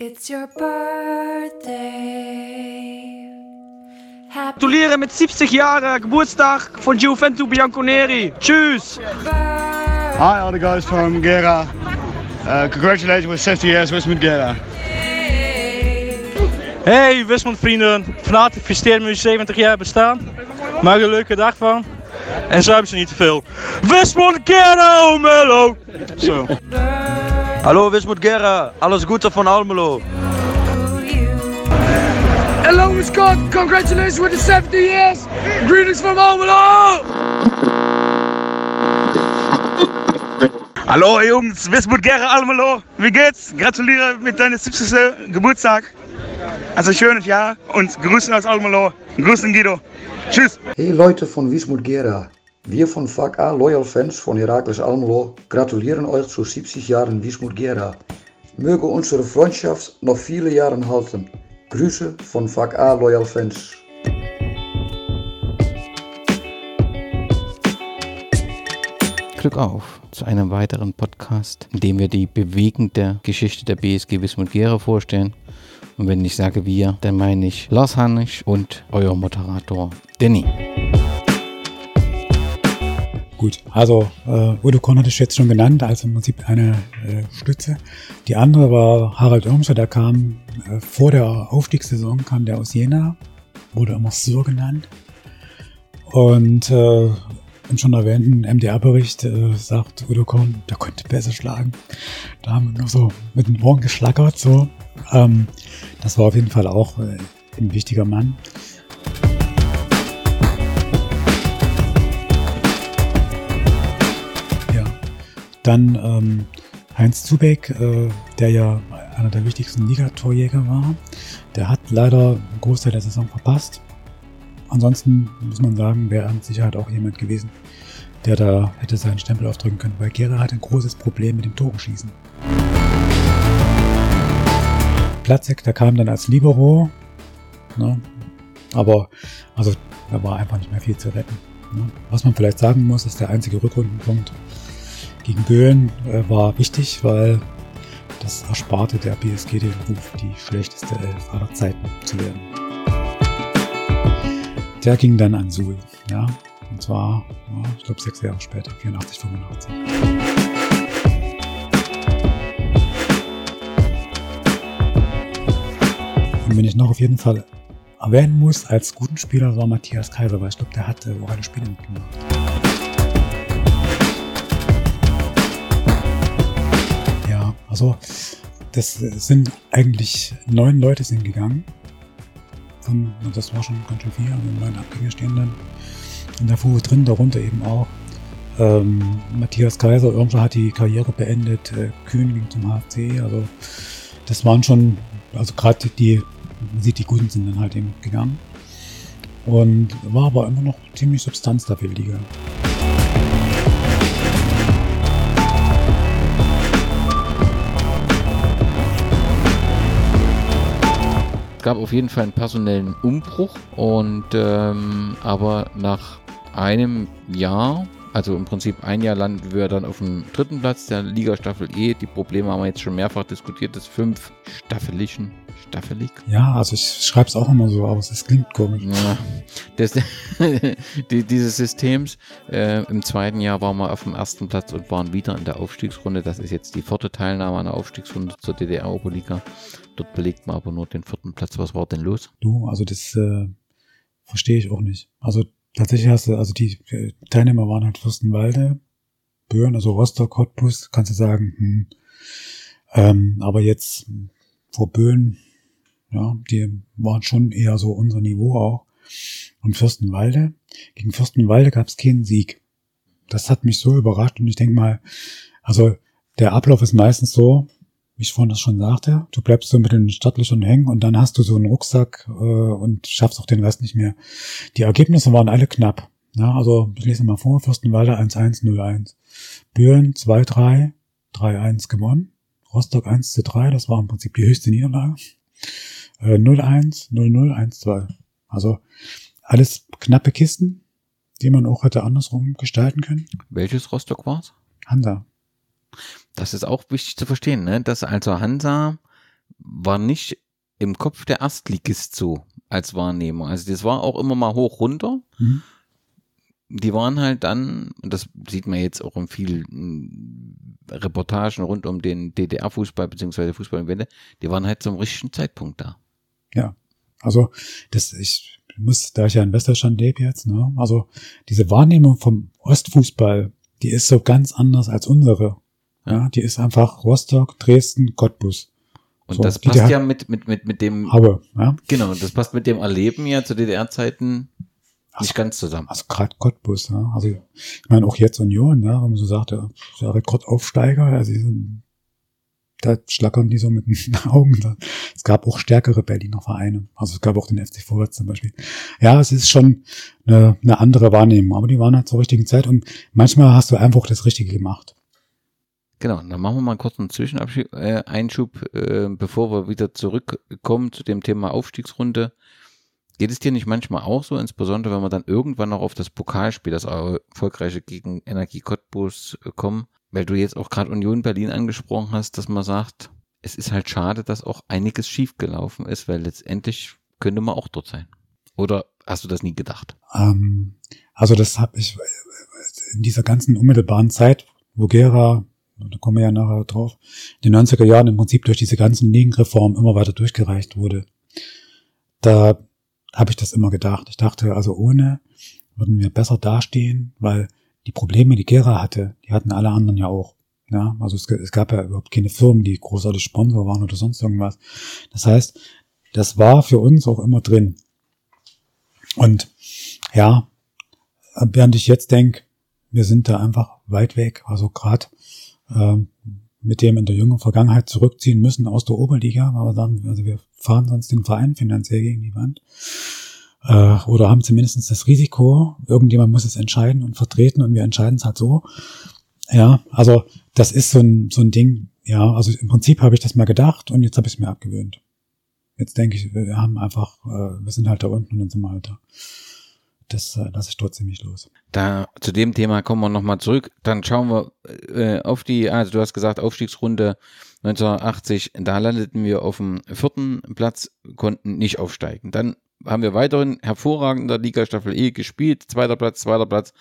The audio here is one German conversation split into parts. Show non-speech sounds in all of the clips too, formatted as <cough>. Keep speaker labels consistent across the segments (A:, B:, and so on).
A: It's your birthday. Happy
B: Gratuliere mit 70 Jahren Geburtstag von Giovanni Bianconeri. Tschüss.
C: Hi, all the guys from Gera. Uh, congratulations with 60 years Wismut Gera.
D: Hey Wismond vrienden, van harte gefeliciteerd met je 70 jaar bestaan. Maak er een leuke dag van. En zuipen ze niet te veel. Wismond Gera Almelo! Zo.
B: Hallo Wismut Gera, alles Gute von Almelo. Hello Wisconsin, congratulations with the 70 years. Greetings from Almelo. Hallo Jungs, Wismut Gera Almelo. Wie geht's? Gratuliere mit deinem 70. Geburtstag. Also schönes Jahr und Grüßen aus Almelo. Grüßen Guido. Tschüss.
E: Hey Leute von Wismut Gera. Wir von Vak A Loyal Fans von Herakles Almelo gratulieren euch zu 70 Jahren Wismut Gera. Möge unsere Freundschaft noch viele Jahre halten. Grüße von Vak A Loyal Fans.
F: Glück auf zu einem weiteren Podcast, in dem wir die bewegende Geschichte der BSG Wismut Gera vorstellen. Und wenn ich sage wir, dann meine ich Lars Hannisch und euer Moderator Danny.
G: Gut, also äh, Udo Korn hatte ich jetzt schon genannt, also im Prinzip eine äh, Stütze. Die andere war Harald Irmscher, der kam äh, vor der Aufstiegssaison, kam der aus Jena, wurde immer Sir genannt. Und äh, im schon erwähnten MDR-Bericht äh, sagt Udo Korn, der konnte besser schlagen. Da haben wir nur so mit den Ohren geschlackert. So. Ähm, das war auf jeden Fall auch äh, ein wichtiger Mann. Dann ähm, Heinz Zubeck, äh, der ja einer der wichtigsten Ligatorjäger war. Der hat leider einen Großteil der Saison verpasst. Ansonsten muss man sagen, wäre mit Sicherheit auch jemand gewesen, der da hätte seinen Stempel aufdrücken können, weil Gera hat ein großes Problem mit dem Toreschießen. Platzek, der kam dann als Libero, ne? aber also da war einfach nicht mehr viel zu retten. Ne? Was man vielleicht sagen muss, ist der einzige Rückrundenpunkt gegen Böen äh, war wichtig, weil das ersparte der BSG den Ruf, die schlechteste Elf aller Zeiten zu werden. Der ging dann an Suhl, ja. Und zwar, ja, ich glaube, sechs Jahre später, 84, 85. Und wenn ich noch auf jeden Fall erwähnen muss, als guten Spieler war Matthias Kaiser, weil ich glaube, der hat äh, auch alle Spiele mitgemacht. Also das sind eigentlich neun Leute sind gegangen. Und das war schon ganz schön viel, also neun Abgänge stehen dann in der Fuhre drin, darunter eben auch ähm, Matthias Kaiser, Irmscher hat die Karriere beendet, äh, Kühn ging zum HFC, also das waren schon, also gerade die, man sieht, die Guten sind dann halt eben gegangen. Und war aber immer noch ziemlich Substanz da für die Liga.
F: Gab auf jeden Fall einen personellen Umbruch und ähm, aber nach einem Jahr, also im Prinzip ein Jahr landen wir dann auf dem dritten Platz der Liga Staffel E. Die Probleme haben wir jetzt schon mehrfach diskutiert, des fünf staffelischen, staffelig?
G: Ja, also ich schreibe es auch immer so aus, es klingt komisch.
F: Ja, des, <laughs> die, dieses Systems. Äh, Im zweiten Jahr waren wir auf dem ersten Platz und waren wieder in der Aufstiegsrunde. Das ist jetzt die vierte Teilnahme an der Aufstiegsrunde zur DDR-Oberliga. Dort belegt man aber nur den vierten Platz. Was war denn los?
G: Du, also das äh, verstehe ich auch nicht. Also tatsächlich hast du, also die äh, Teilnehmer waren halt Fürstenwalde, Böhren, also Rostock, Cottbus, kannst du sagen, hm. ähm, aber jetzt vor Böen, ja, die waren schon eher so unser Niveau auch. Und Fürstenwalde, gegen Fürstenwalde gab es keinen Sieg. Das hat mich so überrascht und ich denke mal, also der Ablauf ist meistens so, wie ich vorhin das schon sagte, du bleibst so mit den Startlöchern hängen und dann hast du so einen Rucksack äh, und schaffst auch den Rest nicht mehr. Die Ergebnisse waren alle knapp. Ja, also ich lese mal vor, Fürstenwalde 1-1, 0-1. Büren 2-3, 3-1 gewonnen. Rostock 1 zu 3, das war im Prinzip die höchste Niederlage. Äh, 0-1, 0-0, 1-2. Also alles knappe Kisten, die man auch hätte andersrum gestalten können.
F: Welches Rostock war's?
G: Hansa.
F: Das ist auch wichtig zu verstehen, ne? dass also Hansa war nicht im Kopf der Erstligist so als Wahrnehmung. Also das war auch immer mal hoch runter.
G: Mhm.
F: Die waren halt dann, und das sieht man jetzt auch in vielen Reportagen rund um den DDR-Fußball beziehungsweise Fußball im Wende, die waren halt zum richtigen Zeitpunkt da.
G: Ja. Also, das, ich muss, da ich ja in Westdeutschland lebe jetzt, ne, also diese Wahrnehmung vom Ostfußball, die ist so ganz anders als unsere. Ja, die ist einfach Rostock, Dresden, Cottbus.
F: Und
G: So,
F: das passt ja mit, mit, mit, mit dem,
G: Aber, ja,
F: genau, das passt mit dem Erleben ja zu DDR-Zeiten nicht ganz zusammen.
G: also gerade Cottbus, ja. Also, ich meine, auch jetzt Union, ja, wenn man so sagt, ja, Rekordaufsteiger, also die sind, da schlackern die so mit den <laughs> Augen. Es gab auch stärkere Berliner Vereine. Also es gab auch den FC Vorwärts zum Beispiel. Ja, es ist schon eine, eine andere Wahrnehmung, aber die waren halt zur richtigen Zeit und manchmal hast du einfach das Richtige gemacht.
F: Genau, dann machen wir mal kurz einen Zwischeneinschub, äh, äh, bevor wir wieder zurückkommen zu dem Thema Aufstiegsrunde. Geht es dir nicht manchmal auch so, insbesondere wenn wir dann irgendwann noch auf das Pokalspiel, das erfolgreiche gegen Energie Cottbus äh, kommen, weil du jetzt auch gerade Union Berlin angesprochen hast, dass man sagt, es ist halt schade, dass auch einiges schiefgelaufen ist, weil letztendlich könnte man auch dort sein. Oder hast du das nie gedacht?
G: Ähm, also das habe ich in dieser ganzen unmittelbaren Zeit, wo Gera, da kommen wir ja nachher drauf, in den 90er Jahren im Prinzip durch diese ganzen Ligenreformen immer weiter durchgereicht wurde. Da habe ich das immer gedacht. Ich dachte, also ohne würden wir besser dastehen, weil die Probleme, die Gera hatte, die hatten alle anderen ja auch. Ja, also es, es gab ja überhaupt keine Firmen, die großartig Sponsor waren oder sonst irgendwas. Das heißt, das war für uns auch immer drin. Und ja, während ich jetzt denke, wir sind da einfach weit weg. Also gerade ähm, mit dem in der jungen Vergangenheit zurückziehen müssen aus der Oberliga, weil wir sagen, also wir fahren sonst den Verein finanziell gegen die Wand. Äh, oder haben zumindest das Risiko, irgendjemand muss es entscheiden und vertreten und wir entscheiden es halt so. Ja, also das ist so ein, so ein Ding, ja, also im Prinzip habe ich das mal gedacht und jetzt habe ich es mir abgewöhnt. Jetzt denke ich, wir haben einfach, äh, wir sind halt da unten und dann sind wir halt da. Das äh, lasse ich trotzdem nicht los.
F: Da zu dem Thema kommen wir nochmal zurück. Dann schauen wir äh, auf die, also du hast gesagt, Aufstiegsrunde 1980, da landeten wir auf dem vierten Platz, konnten nicht aufsteigen. Dann haben wir weiterhin hervorragend in der Liga Staffel E gespielt, zweiter Platz, zweiter Platz.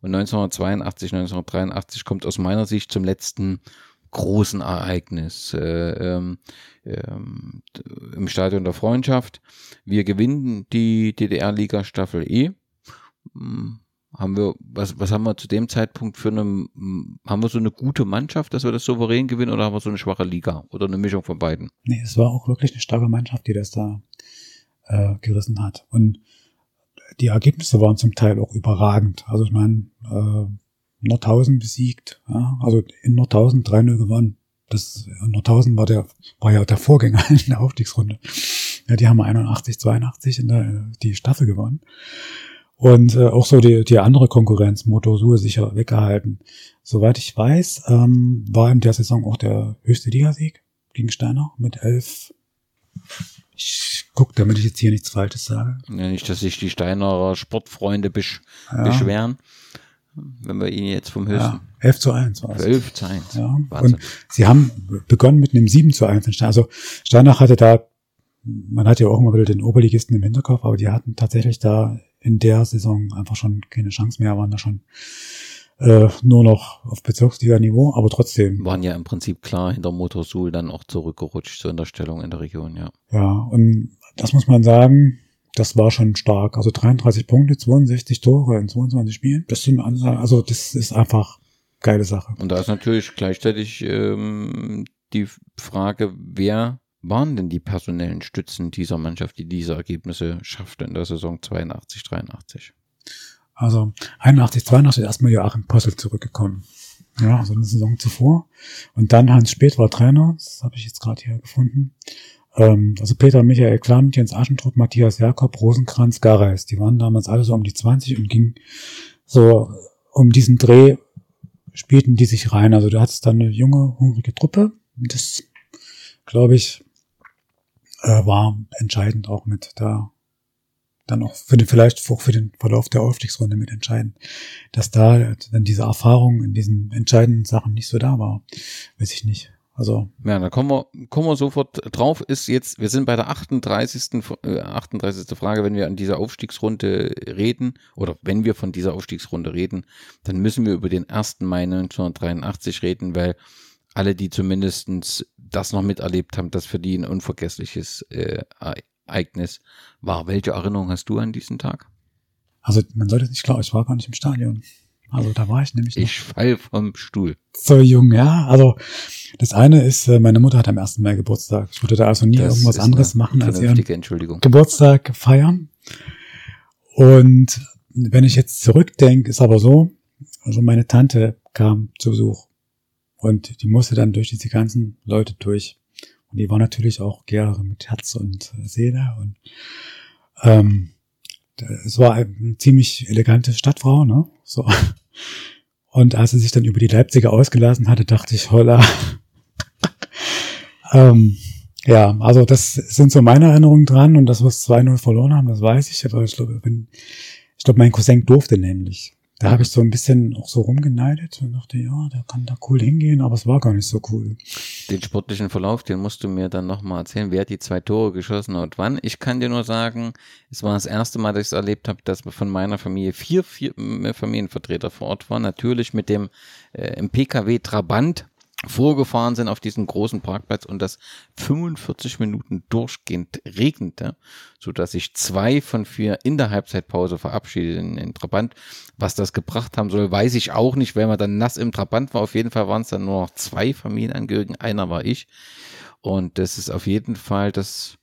F: Und 1982, 1983 kommt aus meiner Sicht zum letzten großen Ereignis äh, ähm, ähm, im Stadion der Freundschaft. Wir gewinnen die DDR-Liga Staffel E. Hm, Haben wir, was, was haben wir zu dem Zeitpunkt für eine, hm, haben wir so eine gute Mannschaft, dass wir das souverän gewinnen oder haben wir so eine schwache Liga oder eine Mischung von beiden?
G: Nee, es war auch wirklich eine starke Mannschaft, die das da äh, gerissen hat. Und die Ergebnisse waren zum Teil auch überragend. Also ich meine, äh, Nordhausen besiegt, ja, also in Nordhausen 3-0 gewonnen. Das Nordhausen war der, war ja der Vorgänger <laughs> in der Aufstiegsrunde. Ja, die haben 81, 82 in der die Staffel gewonnen. Und äh, auch so die, die andere Konkurrenz, Motorsur, sicher weggehalten. Soweit ich weiß, ähm, war in der Saison auch der höchste Ligasieg gegen Steiner mit elf. Ich guck, damit ich jetzt hier nichts Falsches sage.
F: Ja, nicht, dass sich die Steinerer Sportfreunde besch
G: Ja.
F: beschweren, wenn wir ihn jetzt vom höchsten
G: Ja, 11 zu 1 war es.
F: 12 zu 1.
G: Ja,
F: Wahnsinn.
G: und sie haben begonnen mit einem 7 zu 1. in Stein- Also Steinach hatte da, man hat ja auch immer wieder den Oberligisten im Hinterkopf, aber die hatten tatsächlich da in der Saison einfach schon keine Chance mehr, waren da schon äh, nur noch auf Bezirksliga-Niveau, aber trotzdem.
F: Waren ja im Prinzip klar hinter Motorsul dann auch zurückgerutscht so in der Stellung in der Region, ja.
G: Ja, und das muss man sagen, das war schon stark. Also 33 Punkte, 62 Tore in 22 Spielen. Das sind Ansagen, also das ist einfach geile Sache.
F: Und da ist natürlich gleichzeitig ähm, die Frage, wer waren denn die personellen Stützen dieser Mannschaft, die diese Ergebnisse schaffte in der Saison 82, 83?
G: Also 81, 82 ist erstmal Joachim Possel zurückgekommen. Ja, also eine Saison zuvor. Und dann Hans Speth war Trainer, das habe ich jetzt gerade hier gefunden. Ähm, also Peter Michael Klamt, Jens Aschentrupp, Matthias Jakob, Rosenkranz, Gareis. Die waren damals alle so um die 20 und gingen so um diesen Dreh, spielten die sich rein. Also du hattest dann eine junge, hungrige Truppe. Das, glaube ich, äh, war entscheidend auch mit da dann auch für den, vielleicht auch für den Verlauf der Aufstiegsrunde mit entscheiden, dass da dann diese Erfahrung in diesen entscheidenden Sachen nicht so da war. Weiß ich nicht. Also,
F: Ja, da kommen wir, kommen wir sofort drauf. Ist jetzt, wir sind bei der 38. F- Äh, 38. Frage, wenn wir an dieser Aufstiegsrunde reden, oder wenn wir von dieser Aufstiegsrunde reden, dann müssen wir über den 1. Mai 1983 reden, weil alle, die zumindestens das noch miterlebt haben, das für die ein unvergessliches äh, Ereignis war. Welche Erinnerung hast du an diesen Tag?
G: also man sollte nicht glauben, ich war gar nicht im Stadion. Also da war ich nämlich
F: Ich fall vom Stuhl.
G: so jung, ja. Also das eine ist, äh, meine Mutter hat am 1. Mai Geburtstag. Ich würde da also nie
F: Das
G: irgendwas anderes machen als ihren. Geburtstag feiern. Und wenn ich jetzt zurückdenke, ist aber so, also meine Tante kam zu Besuch und die musste dann durch diese ganzen Leute durch. Die war natürlich auch Gäre mit Herz und Seele und ähm, es war eine ziemlich elegante Stadtfrau, ne? So. Und als sie sich dann über die Leipziger ausgelassen hatte, dachte ich, holla. <laughs> ähm, ja, also das sind so meine Erinnerungen dran und das, was 2-0 verloren haben, das weiß ich, aber ich glaube, ich glaube, mein Cousin durfte nämlich. Da habe ich so ein bisschen auch so rumgeneidet und dachte, ja, der kann da cool hingehen, aber es war gar nicht so cool.
F: Den sportlichen Verlauf, den musst du mir dann nochmal erzählen. Wer hat die zwei Tore geschossen und wann? Ich kann dir nur sagen, es war das erste Mal, dass ich es erlebt habe, dass von meiner Familie vier, vier äh, Familienvertreter vor Ort waren. Natürlich mit dem äh, im PKW Trabant vorgefahren sind auf diesen großen Parkplatz und das 45 Minuten durchgehend regnete, so dass sich zwei von vier in der Halbzeitpause verabschiedeten in Trabant. Was das gebracht haben soll, weiß ich auch nicht, weil man dann nass im Trabant war. Auf jeden Fall waren es dann nur noch zwei Familienangehörigen, einer war ich. Und das ist auf jeden Fall das,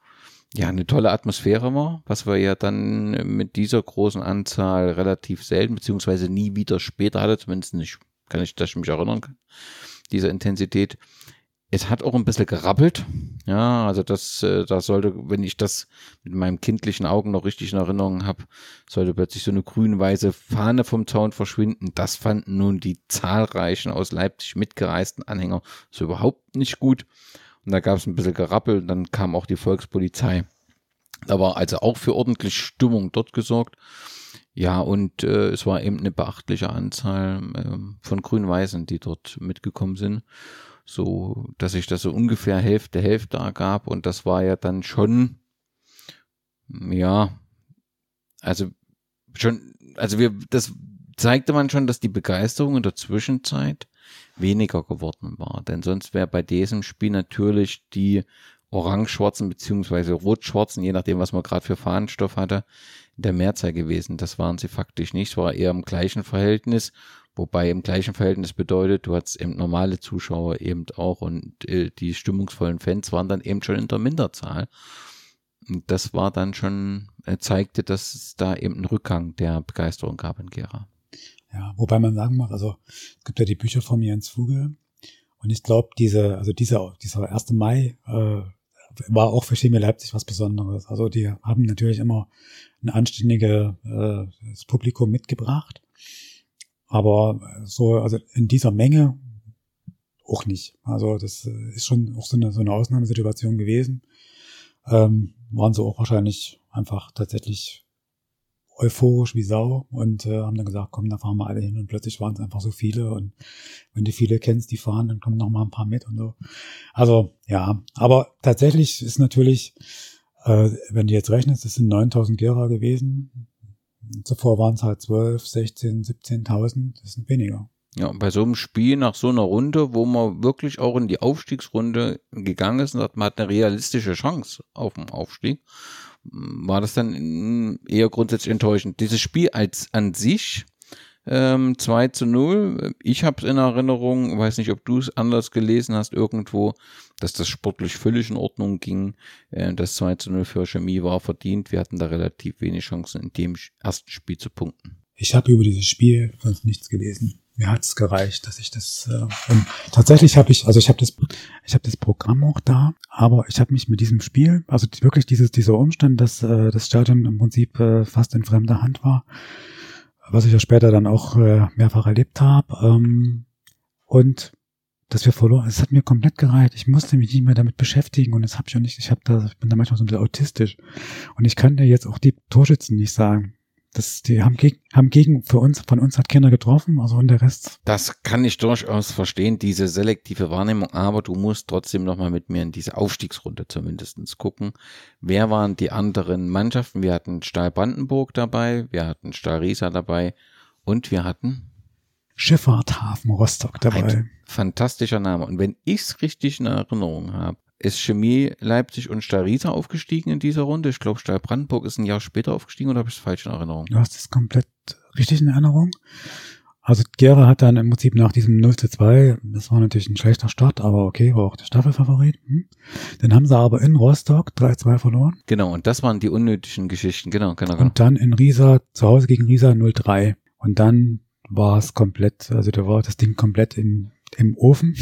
F: ja, eine tolle Atmosphäre war, was wir ja dann mit dieser großen Anzahl relativ selten, beziehungsweise nie wieder später hatte, zumindest nicht, kann ich, dass ich mich erinnern kann, dieser Intensität. Es hat auch ein bisschen gerappelt. Ja, also das, äh, da sollte, wenn ich das mit meinem kindlichen Augen noch richtig in Erinnerung habe, sollte plötzlich so eine grün-weiße Fahne vom Zaun verschwinden. Das fanden nun die zahlreichen aus Leipzig mitgereisten Anhänger so überhaupt nicht gut. Und da gab es ein bisschen Gerappel und dann kam auch die Volkspolizei. Da war also auch für ordentlich Stimmung dort gesorgt. Ja, und äh, es war eben eine beachtliche Anzahl ähm, von Grün-Weißen, die dort mitgekommen sind. So, dass sich das so ungefähr Hälfte, Hälfte ergab. Und das war ja dann schon, ja, also schon, also wir, das zeigte man schon, dass die Begeisterung in der Zwischenzeit weniger geworden war. Denn sonst wäre bei diesem Spiel natürlich die orange-schwarzen beziehungsweise rot-schwarzen, je nachdem, was man gerade für Fahnenstoff hatte, der Mehrzahl gewesen. Das waren sie faktisch nicht. Es war eher im gleichen Verhältnis, wobei im gleichen Verhältnis bedeutet, du hattest eben normale Zuschauer eben auch und äh, die stimmungsvollen Fans waren dann eben schon in der Minderzahl. Und das war dann schon, äh, zeigte, dass es da eben einen Rückgang der Begeisterung gab in Gera.
G: Ja, wobei man sagen muss, also es gibt ja die Bücher von Jens Vogel und ich glaube, diese, also dieser, dieser 1. Mai äh, war auch für Chemie Leipzig was Besonderes. Also die haben natürlich immer ein anständiges äh, Publikum mitgebracht, aber so, also in dieser Menge auch nicht. Also das äh, ist schon auch so eine, so eine Ausnahmesituation gewesen. Ähm, waren sie auch wahrscheinlich einfach tatsächlich euphorisch wie Sau und äh, haben dann gesagt, komm, da fahren wir alle hin und plötzlich waren es einfach so viele und wenn du viele kennst, die fahren, dann kommen noch mal ein paar mit und so. Also ja, aber tatsächlich ist natürlich, äh, wenn du jetzt rechnest, es sind 9000 Gera gewesen. Zuvor waren es halt 12, 16, 17.000, das sind weniger.
F: Ja, bei so einem Spiel nach so einer Runde, wo man wirklich auch in die Aufstiegsrunde gegangen ist und sagt, man hat eine realistische Chance auf den Aufstieg, war das dann eher grundsätzlich enttäuschend. Dieses Spiel als an sich, ähm, 2 zu 0, ich habe es in Erinnerung, weiß nicht, ob du es anders gelesen hast irgendwo, dass das sportlich völlig in Ordnung ging. Äh, das 2 zu 0 für Chemie war verdient. Wir hatten da relativ wenig Chancen in dem ersten Spiel zu punkten.
G: Ich habe über dieses Spiel sonst nichts gelesen. Mir hat es gereicht, dass ich das äh, tatsächlich habe ich, also ich habe das, ich habe das Programm auch da, aber ich habe mich mit diesem Spiel, also wirklich dieses dieser Umstand, dass äh, das Stadion im Prinzip äh, fast in fremder Hand war, was ich ja später dann auch äh, mehrfach erlebt habe ähm, und dass wir verloren, es hat mir komplett gereicht. Ich musste mich nicht mehr damit beschäftigen und das habe ich auch nicht. Ich habe da, ich bin da manchmal so ein bisschen autistisch und ich kann dir jetzt auch die Torschützen nicht sagen Das, die haben gegen, haben gegen, für uns, von uns hat keiner getroffen, also und der Rest.
F: Das kann ich durchaus verstehen, diese selektive Wahrnehmung, aber du musst trotzdem nochmal mit mir in diese Aufstiegsrunde zumindestens gucken. Wer waren die anderen Mannschaften? Wir hatten Stahl Brandenburg dabei, wir hatten Stahl Riesa dabei und wir hatten
G: Schifffahrt Hafen Rostock dabei.
F: ein fantastischer Name. Und wenn ich's richtig in Erinnerung habe, ist Chemie Leipzig und Stahl Riesa aufgestiegen in dieser Runde. Ich glaube, Stahl Brandenburg ist ein Jahr später aufgestiegen oder habe ich es falsch in Erinnerung?
G: Du hast es komplett richtig in Erinnerung. Also Gera hat dann im Prinzip nach diesem 0 zu 2, das war natürlich ein schlechter Start, aber okay, war auch der Staffelfavorit. Hm. Dann haben sie aber in Rostock 3-2 verloren
F: Genau, und das waren die unnötigen Geschichten. Genau, genau, genau.
G: und dann in Riesa, zu Hause gegen Riesa 0-3. Und dann war es komplett, also da war das Ding komplett im, im Ofen.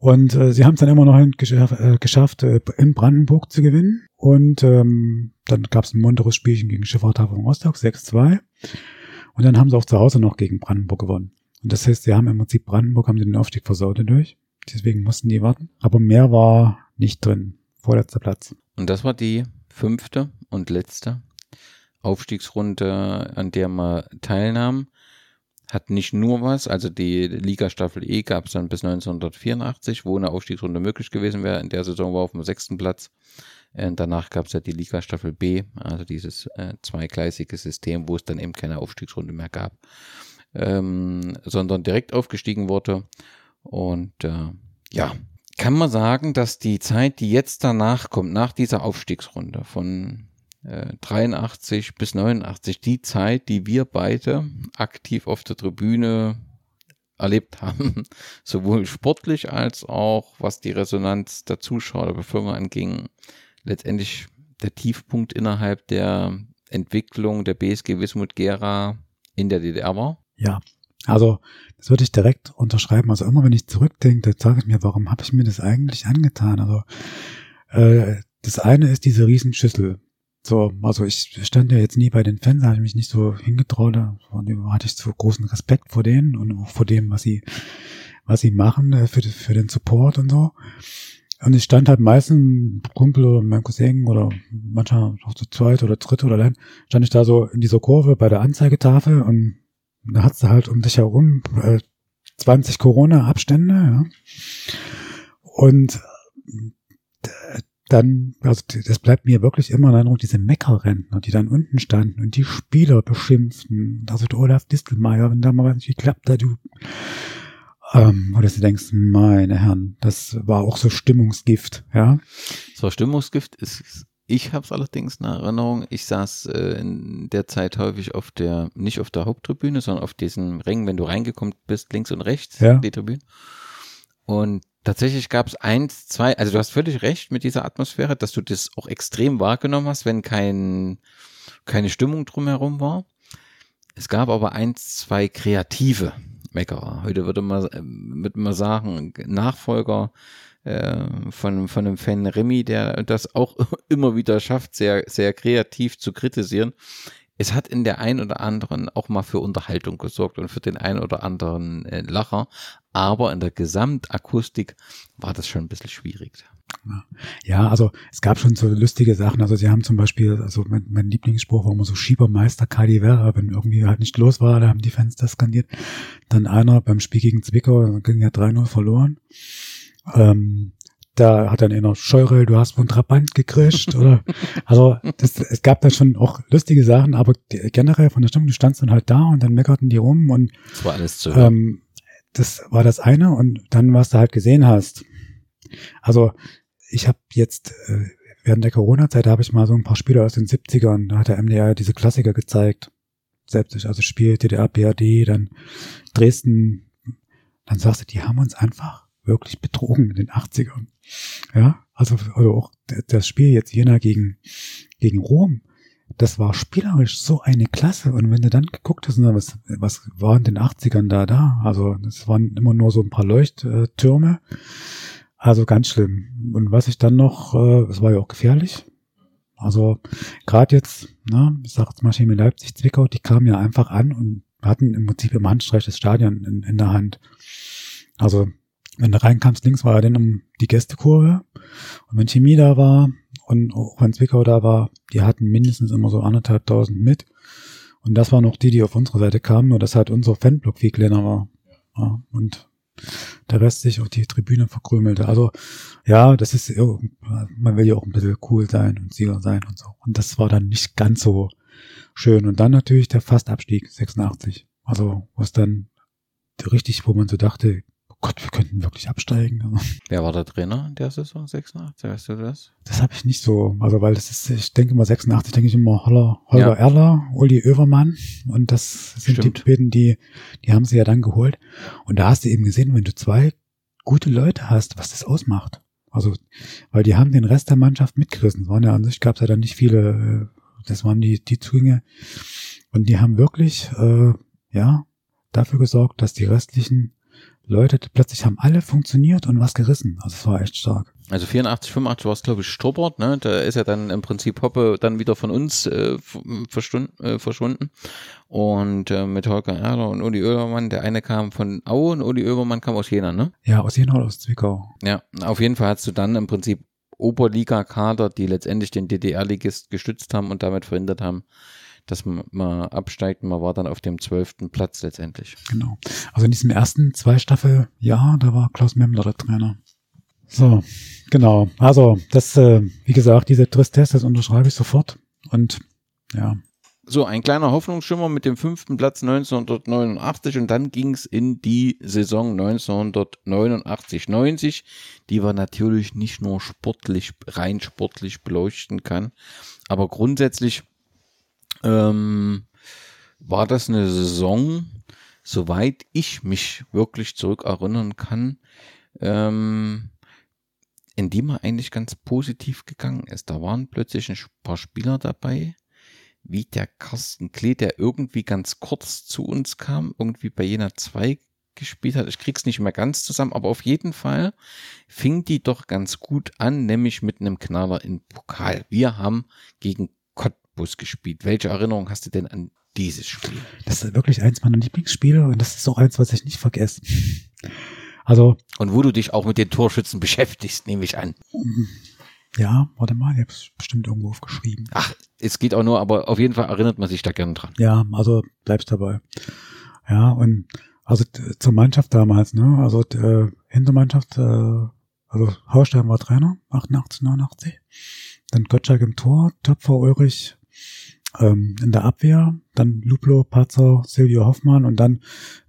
G: Und äh, sie haben es dann immer noch geschaff, äh, geschafft, äh, in Brandenburg zu gewinnen. Und ähm, dann gab es ein munteres Spielchen gegen Schifffahrthafen Rostock, 6-2. Und dann haben sie auch zu Hause noch gegen Brandenburg gewonnen. Und das heißt, sie haben im Prinzip Brandenburg haben den Aufstieg versaut dadurch. Deswegen mussten die warten. Aber mehr war nicht drin. Vorletzter Platz.
F: Und das war die fünfte und letzte Aufstiegsrunde, an der man teilnahm. Hat nicht nur was, also die Liga Staffel E gab es dann bis 1984, wo eine Aufstiegsrunde möglich gewesen wäre. In der Saison war auf dem sechsten Platz. Äh, danach gab es ja die Liga Staffel B, also dieses äh, zweigleisige System, wo es dann eben keine Aufstiegsrunde mehr gab, ähm, sondern direkt aufgestiegen wurde. Und äh, ja, kann man sagen, dass die Zeit, die jetzt danach kommt, nach dieser Aufstiegsrunde von äh, 83 bis 89, die Zeit, die wir beide aktiv auf der Tribüne erlebt haben, <laughs> sowohl sportlich als auch was die Resonanz der Zuschauer, der Bevölkerung anging, letztendlich der Tiefpunkt innerhalb der Entwicklung der BSG Wismut Gera in der DDR war.
G: Ja, also das würde ich direkt unterschreiben. Also immer wenn ich zurückdenke, dann sage ich mir, warum habe ich mir das eigentlich angetan? Also äh, das eine ist diese Riesenschüssel. So, also ich stand ja jetzt nie bei den Fans, habe ich mich nicht so hingetraut, da hatte ich so großen Respekt vor denen und auch vor dem, was sie, was sie machen äh, für, für den Support und so. Und ich stand halt meistens Kumpel oder mein Cousin oder manchmal auch zu zweit oder dritt oder allein, stand ich da so in dieser Kurve bei der Anzeigetafel und da hat's halt um dich herum äh, 20 Corona-Abstände, ja. Und äh, dann, also das bleibt mir wirklich immer in Erinnerung, diese Meckerrentner, die dann unten standen und die Spieler beschimpften. Also der Olaf Distelmeier, wenn da mal was nicht geklappt hat, du ähm, oder du denkst, meine Herren, das war auch so Stimmungsgift, ja.
F: So, Stimmungsgift ist, ich habe es allerdings in Erinnerung, ich saß äh, in der Zeit häufig auf der, nicht auf der Haupttribüne, sondern auf diesen Rängen, wenn du reingekommen bist, links und rechts,
G: Ja.
F: die Tribüne. Und tatsächlich gab es eins, zwei, also du hast völlig recht mit dieser Atmosphäre, dass du das auch extrem wahrgenommen hast, wenn kein, keine Stimmung drumherum war. Es gab aber eins, zwei kreative Meckerer. Heute würde man, ähm, würde man sagen, Nachfolger äh, von, von einem Fan Remy, der das auch <laughs> immer wieder schafft, sehr, sehr kreativ zu kritisieren. Es hat in der ein oder anderen auch mal für Unterhaltung gesorgt und für den ein oder anderen äh, Lacher, aber in der Gesamtakustik war das schon ein bisschen schwierig.
G: Ja, also es gab schon so lustige Sachen. Also sie haben zum Beispiel, also mein, mein Lieblingsspruch war immer so Schiebermeister Cadivera, wenn irgendwie halt nicht los war, da haben die Fans das skandiert. Dann einer beim Spiel gegen Zwickau, ging ja 3-0 verloren. Ähm, da hat dann einer Scheurel, du hast von Trabant gekriegt, oder? Also das, es gab da schon auch lustige Sachen, aber generell von der Stimmung, du standst dann halt da und dann meckerten die rum und
F: Das war alles zu hören.
G: ähm, das war das eine und dann, was du halt gesehen hast. Also ich habe jetzt äh, während der Corona-Zeit habe ich mal so ein paar Spiele aus den 70ern, da hat der MDR diese Klassiker gezeigt. Selbst, also Spiel DDR, BRD, dann Dresden, dann sagst du, die haben uns einfach wirklich betrogen in den 80ern. Ja, also oder auch das Spiel jetzt Jena gegen, gegen Rom, das war spielerisch so eine Klasse. Und wenn du dann geguckt hast, na, was, was war in den 80ern da da? Also es waren immer nur so ein paar Leuchttürme. Also ganz schlimm. Und was ich dann noch, äh, es war ja auch gefährlich. Also gerade jetzt, ne, ich sag jetzt mal Chemie Leipzig, Zwickau, die kamen ja einfach an und hatten im Prinzip im Handstreich das Stadion in, in der Hand. Also wenn du reinkamst, links war ja dann um die Gästekurve. Und wenn Chemie da war Und auch wenn Zwickau da war, die hatten mindestens immer so anderthalbtausend mit. Und das waren auch die, die auf unsere Seite kamen, nur dass halt unser Fanblock viel kleiner war. Ja, und der Rest sich auf die Tribüne verkrümelte. Also ja, das ist, man will ja auch ein bisschen cool sein und Sieger sein und so. Und das war dann nicht ganz so schön. Und dann natürlich der Fastabstieg 86. Also was dann richtig, wo man so dachte, Gott, wir könnten wirklich absteigen.
F: Wer war der Trainer in der Saison 86? Weißt du das?
G: Das habe ich nicht so, also weil das ist, ich denke immer 86, denke ich immer Holler, Holger
F: Ja.
G: Erler, Uli Oevermann und das sind
F: Stimmt.
G: die beiden, die, die haben sie ja dann geholt. Und da hast du eben gesehen, wenn du zwei gute Leute hast, was das ausmacht. Also, weil die haben den Rest der Mannschaft mitgerissen. Es waren ja an sich gab es ja dann nicht viele, äh, das waren die, die Zugänge. Und die haben wirklich, äh, ja, dafür gesorgt, dass die restlichen Leute plötzlich haben alle funktioniert und was gerissen. Also es war echt stark.
F: Also 84, 85 war es, glaube ich, Stoppert, ne? Da ist ja dann im Prinzip Hoppe dann wieder von uns äh, äh, verschwunden. Und äh, mit Holger Erler und Uli Oebermann, der eine kam von Aue und Uli Oebermann kam aus Jena, ne?
G: Ja, aus Jena oder aus Zwickau.
F: Ja, auf jeden Fall hast du dann im Prinzip Oberliga-Kader, die letztendlich den DDR-Ligist gestützt haben und damit verhindert haben, dass man, man absteigt. Man war dann auf dem zwölften Platz letztendlich.
G: Genau. Also in diesem ersten zwei Staffel, ja, da war Klaus Memmler der Trainer. So, genau. Also, das, äh, wie gesagt, diese Tristesse, das unterschreibe ich sofort. Und ja,
F: So, ein kleiner Hoffnungsschimmer mit dem fünften Platz 1989 und dann ging es in die Saison 1989-90, die man natürlich nicht nur sportlich, rein sportlich beleuchten kann, aber grundsätzlich ähm, war das eine Saison, soweit ich mich wirklich zurückerinnern kann, ähm, in die man eigentlich ganz positiv gegangen ist. Da waren plötzlich ein paar Spieler dabei, wie der Carsten Klee, der irgendwie ganz kurz zu uns kam, irgendwie bei Jena 2 gespielt hat. Ich krieg's nicht mehr ganz zusammen, aber auf jeden Fall fing die doch ganz gut an, nämlich mit einem Knaller in Pokal. Wir haben gegen Cottbus gespielt. Welche Erinnerung hast du denn an dieses Spiel?
G: das ist wirklich eins meiner Lieblingsspiele und das ist auch eins, was ich nicht vergesse. Also,
F: Und wo du dich auch mit den Torschützen beschäftigst, nehme ich an.
G: ja, warte mal, ich habe es bestimmt irgendwo aufgeschrieben.
F: Ach, es geht auch nur, aber auf jeden Fall erinnert man sich da gerne dran.
G: Ja, also bleibst dabei. Ja, und also zur Mannschaft damals, ne? Also äh, Hintermannschaft, äh, also Hausstein war Trainer, 88, 89. Dann Gottschalk im Tor, Töpfer, Ulrich ähm, in der Abwehr, dann Luplo, Patzer, Silvio Hoffmann und dann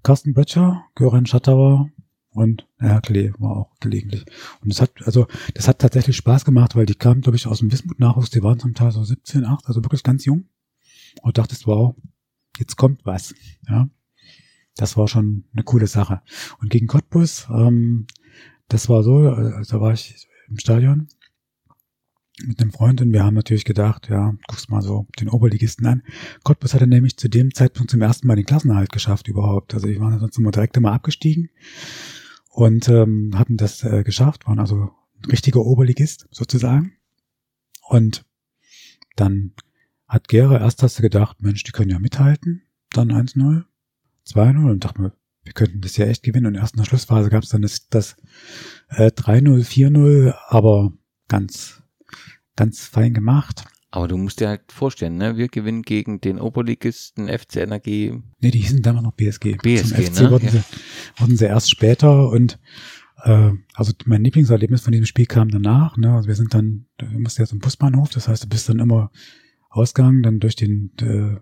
G: Carsten Böttcher, Göran Schattauer und Herr Klee war auch gelegentlich. Und es hat, also, das hat tatsächlich Spaß gemacht, weil die kamen, glaube ich, aus dem Wismut-Nachwuchs, die waren zum Teil so 17, 8, also wirklich ganz jung. Und dachtest, wow, jetzt kommt was. Ja, das war schon eine coole Sache. Und gegen Cottbus, ähm, das war so, äh, da war ich im Stadion mit einem Freund und wir haben natürlich gedacht, ja, guckst mal so den Oberligisten an. Cottbus hatte nämlich zu dem Zeitpunkt zum ersten Mal den Klassenerhalt geschafft überhaupt. Also die waren sonst immer direkt immer abgestiegen und ähm, hatten das äh, geschafft, waren also ein richtiger Oberligist sozusagen. Und dann hat Gera erst hast du gedacht, Mensch, die können ja mithalten. Dann 1-0, 2-0 und dachte mir, wir könnten das ja echt gewinnen. Und erst in der Schlussphase gab es dann das, das äh, 3-0, 4-0, aber ganz, ganz fein gemacht.
F: Aber du musst dir halt vorstellen, ne? wir gewinnen gegen den Oberligisten FC NRG.
G: Nee, die hießen damals noch BSG.
F: BSG,
G: Zum FC
F: ne?
G: wurden,
F: Ja.
G: sie, wurden sie erst später und äh, also mein Lieblingserlebnis von diesem Spiel kam danach. Ne? Also wir sind dann, du musst ja zum Busbahnhof, das heißt, du bist dann immer ausgegangen, dann durch den äh,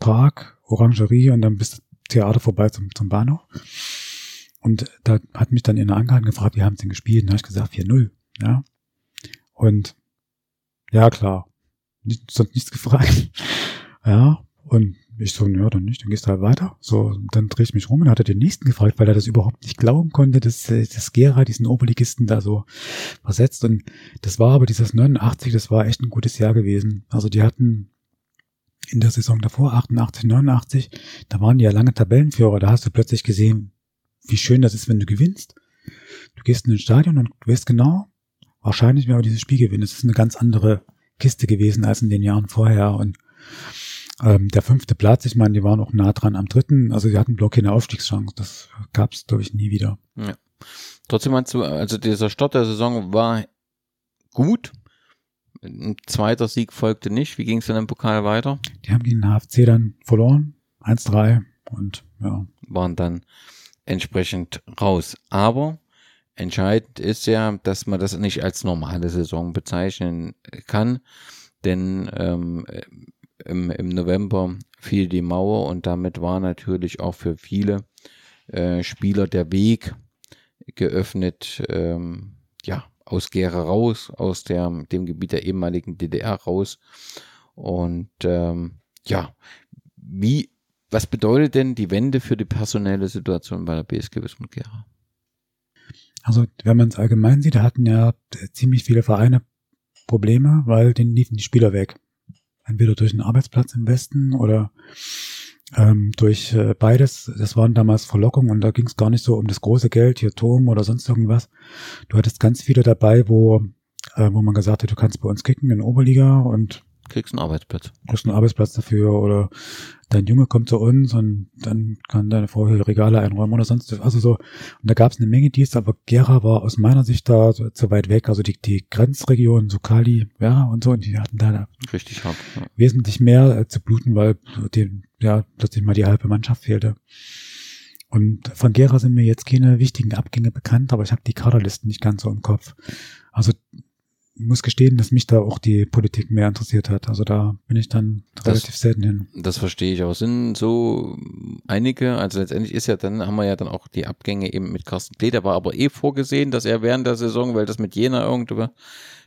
G: Park, Orangerie und dann bis Theater vorbei zum, zum Bahnhof. Und da hat mich dann in der Angehalten gefragt, wie haben sie denn gespielt? Und da habe ich gesagt, 4-0. Ja. Und ja, klar. Nicht, sonst nichts gefragt. <laughs> Ja. Und ich so, ja, dann nicht, dann gehst du halt weiter. So, dann drehe ich mich rum und hat er den nächsten gefragt, weil er das überhaupt nicht glauben konnte, dass, äh, dass Gera diesen Oberligisten da so versetzt. Und das war aber dieses 89, das war echt ein gutes Jahr gewesen. Also die hatten in der Saison davor, 88, 89, da waren die ja lange Tabellenführer. Da hast du plötzlich gesehen, wie schön das ist, wenn du gewinnst. Du gehst in ein Stadion und du weißt genau, wahrscheinlich werden wir dieses Spiel gewinnen. Es ist eine ganz andere Kiste gewesen als in den Jahren vorher. Und ähm, der fünfte Platz, ich meine, die waren auch nah dran am dritten. Also die hatten bloß keine Aufstiegschance. Das gab es, glaube ich, nie wieder.
F: Trotzdem meinst du, also dieser Start der Saison war gut. ein zweiter Sieg folgte nicht. Wie ging es dann im Pokal weiter?
G: Die haben gegen den HFC dann verloren. 1-3 und ja.
F: Waren dann entsprechend raus. Aber entscheidend ist ja, dass man das nicht als normale Saison bezeichnen kann, denn ähm, im, im November fiel die Mauer und damit war natürlich auch für viele äh, Spieler der Weg geöffnet, ähm, ja, aus Gera raus, aus der, dem Gebiet der ehemaligen DDR raus. Und ähm, ja, wie, was bedeutet denn die Wende für die personelle Situation bei der BSG Wismut Gera?
G: Also, wenn man es allgemein sieht, da hatten ja ziemlich viele Vereine Probleme, weil denen liefen die Spieler weg. Entweder durch einen Arbeitsplatz im Westen oder ähm, durch äh, beides. Das waren damals Verlockungen und da ging es gar nicht so um das große Geld, hier Turm oder sonst irgendwas. Du hattest ganz viele dabei, wo, äh, wo man gesagt hat, du kannst bei uns kicken in Oberliga und
F: Kriegst einen Arbeitsplatz.
G: kriegst einen Arbeitsplatz dafür oder dein Junge kommt zu uns und dann kann deine Frau hier Regale einräumen oder sonst also so. Und da gab es eine Menge dies, aber Gera war aus meiner Sicht da so, zu weit weg. Also die, die Grenzregion, so Kali, ja und so, und die hatten da
F: Richtig hart. Ja.
G: wesentlich mehr äh, zu bluten, weil dem, ja, plötzlich mal die halbe Mannschaft fehlte. Und von Gera sind mir jetzt keine wichtigen Abgänge bekannt, aber ich habe die Kaderlisten nicht ganz so im Kopf. Also muss gestehen, dass mich da auch die Politik mehr interessiert hat. Also da bin ich dann
F: Das-
G: relativ selten hin.
F: Das verstehe ich auch. Sind so einige, also letztendlich ist ja dann, haben wir ja dann auch die Abgänge eben mit Carsten Klee, der war aber eh vorgesehen, dass er während der Saison, weil das mit Jena irgendwo,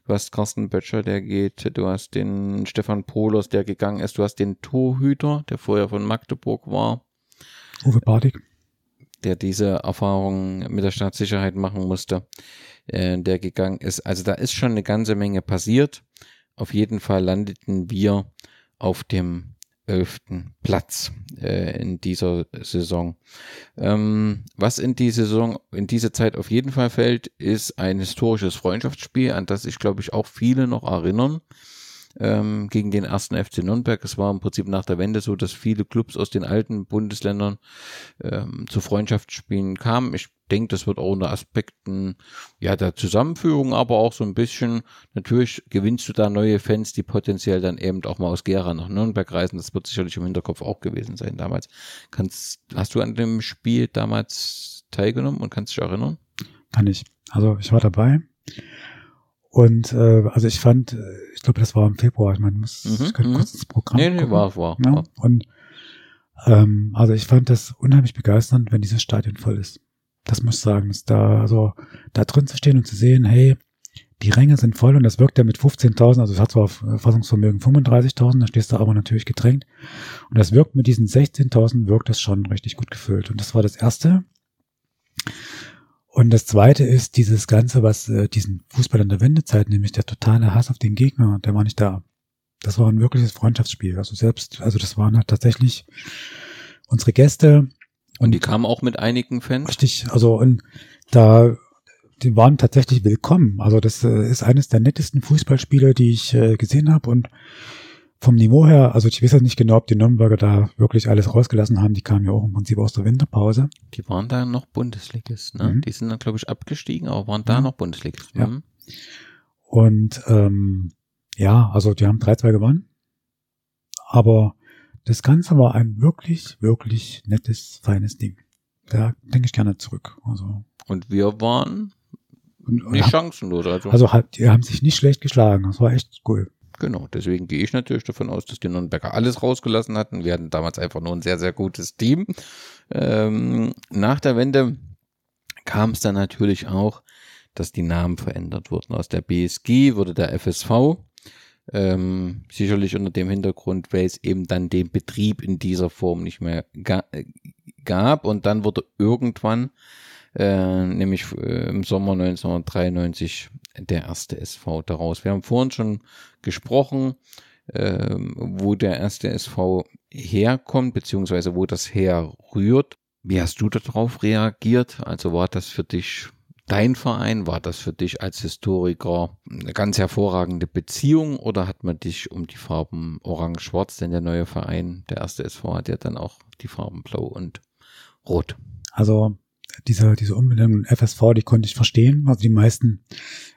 F: du hast Carsten Böttcher, der geht, du hast den Stefan Pohlers, der gegangen ist, du hast den Torhüter, der vorher von Magdeburg war,
G: Uwe Bartik.
F: der diese Erfahrung mit der Staatssicherheit machen musste, äh, der gegangen ist. Also da ist schon eine ganze Menge passiert. Auf jeden Fall landeten wir auf dem elften Platz äh, in dieser Saison. Ähm, was in die Saison, in diese Zeit auf jeden Fall fällt, ist ein historisches Freundschaftsspiel, an das sich, glaube ich, auch viele noch erinnern. Ähm, gegen den ersten FC Nürnberg. Es war im Prinzip nach der Wende so, dass viele Clubs aus den alten Bundesländern ähm, zu Freundschaftsspielen kamen. Ich denke, das wird auch unter Aspekten ja der Zusammenführung, aber auch so ein bisschen, natürlich gewinnst du da neue Fans, die potenziell dann eben auch mal aus Gera nach Nürnberg reisen. Das wird sicherlich im Hinterkopf auch gewesen sein damals. Kannst, hast du an dem Spiel damals teilgenommen und kannst dich erinnern?
G: Kann ich. Also ich war dabei. Und äh, also ich fand, äh, ich glaube, das war im Februar. Ich meine, muss
F: Mhm,
G: ich kann
F: mhm.
G: kurz ins Programm.
F: Nee, nee,
G: gucken.
F: war, war.
G: Ja,
F: war.
G: und ähm, also ich fand das unheimlich begeisternd, wenn dieses Stadion voll ist. Das muss ich sagen, ist da also da drin zu stehen und zu sehen, hey, die Ränge sind voll und das wirkt ja mit 15.000, also es hat zwar auf Fassungsvermögen 35.000, da stehst du aber natürlich gedrängt und das wirkt mit diesen 16.000 wirkt das schon richtig gut gefüllt und das war das erste. Und das zweite ist dieses Ganze, was äh, diesen Fußball in der Wendezeit, nämlich der totale Hass auf den Gegner, der war nicht da. Das war ein wirkliches Freundschaftsspiel. Also selbst, also das waren halt tatsächlich unsere Gäste.
F: Und die kamen auch mit einigen Fans.
G: Richtig, also und da, die waren tatsächlich willkommen. Also das äh, ist eines der nettesten Fußballspiele, die ich äh, gesehen habe und vom Niveau her, also ich weiß jetzt nicht genau, ob die Nürnberger da wirklich alles rausgelassen haben. Die kamen ja auch im Prinzip aus der Winterpause.
F: Die waren da noch Bundesligist, ne?
G: Mhm.
F: Die sind dann, glaube ich, abgestiegen, aber waren da
G: Mhm.
F: noch Bundesligist.
G: Ja.
F: Mhm.
G: Und ähm, ja, also die haben 3-2 gewonnen. Aber das Ganze war ein wirklich, wirklich nettes, feines Ding. Da denke ich gerne zurück. Also,
F: Und wir waren nicht chancenlos. Also,
G: also halt, die haben sich nicht schlecht geschlagen. Das war echt cool.
F: Genau, deswegen gehe ich natürlich davon aus, dass die Nürnberger alles rausgelassen hatten. Wir hatten damals einfach nur ein sehr, sehr gutes Team. Ähm, nach der Wende kam es dann natürlich auch, dass die Namen verändert wurden. Aus der BSG wurde der FSV. Ähm, sicherlich unter dem Hintergrund, weil es eben dann den Betrieb in dieser Form nicht mehr ga gab. Und dann wurde irgendwann, äh, nämlich äh, im Sommer 1993, der erste SV daraus. Wir haben vorhin schon gesprochen, ähm, wo der erste SV herkommt, beziehungsweise wo das herrührt. Wie hast du darauf reagiert? Also war das für dich dein Verein? War das für dich als Historiker eine ganz hervorragende Beziehung oder hat man dich um die Farben Orange-Schwarz, denn der neue Verein, der erste SV, hat ja dann auch die Farben Blau und Rot.
G: Also diese, diese Umbenennung FSV, die konnte ich verstehen. Also die meisten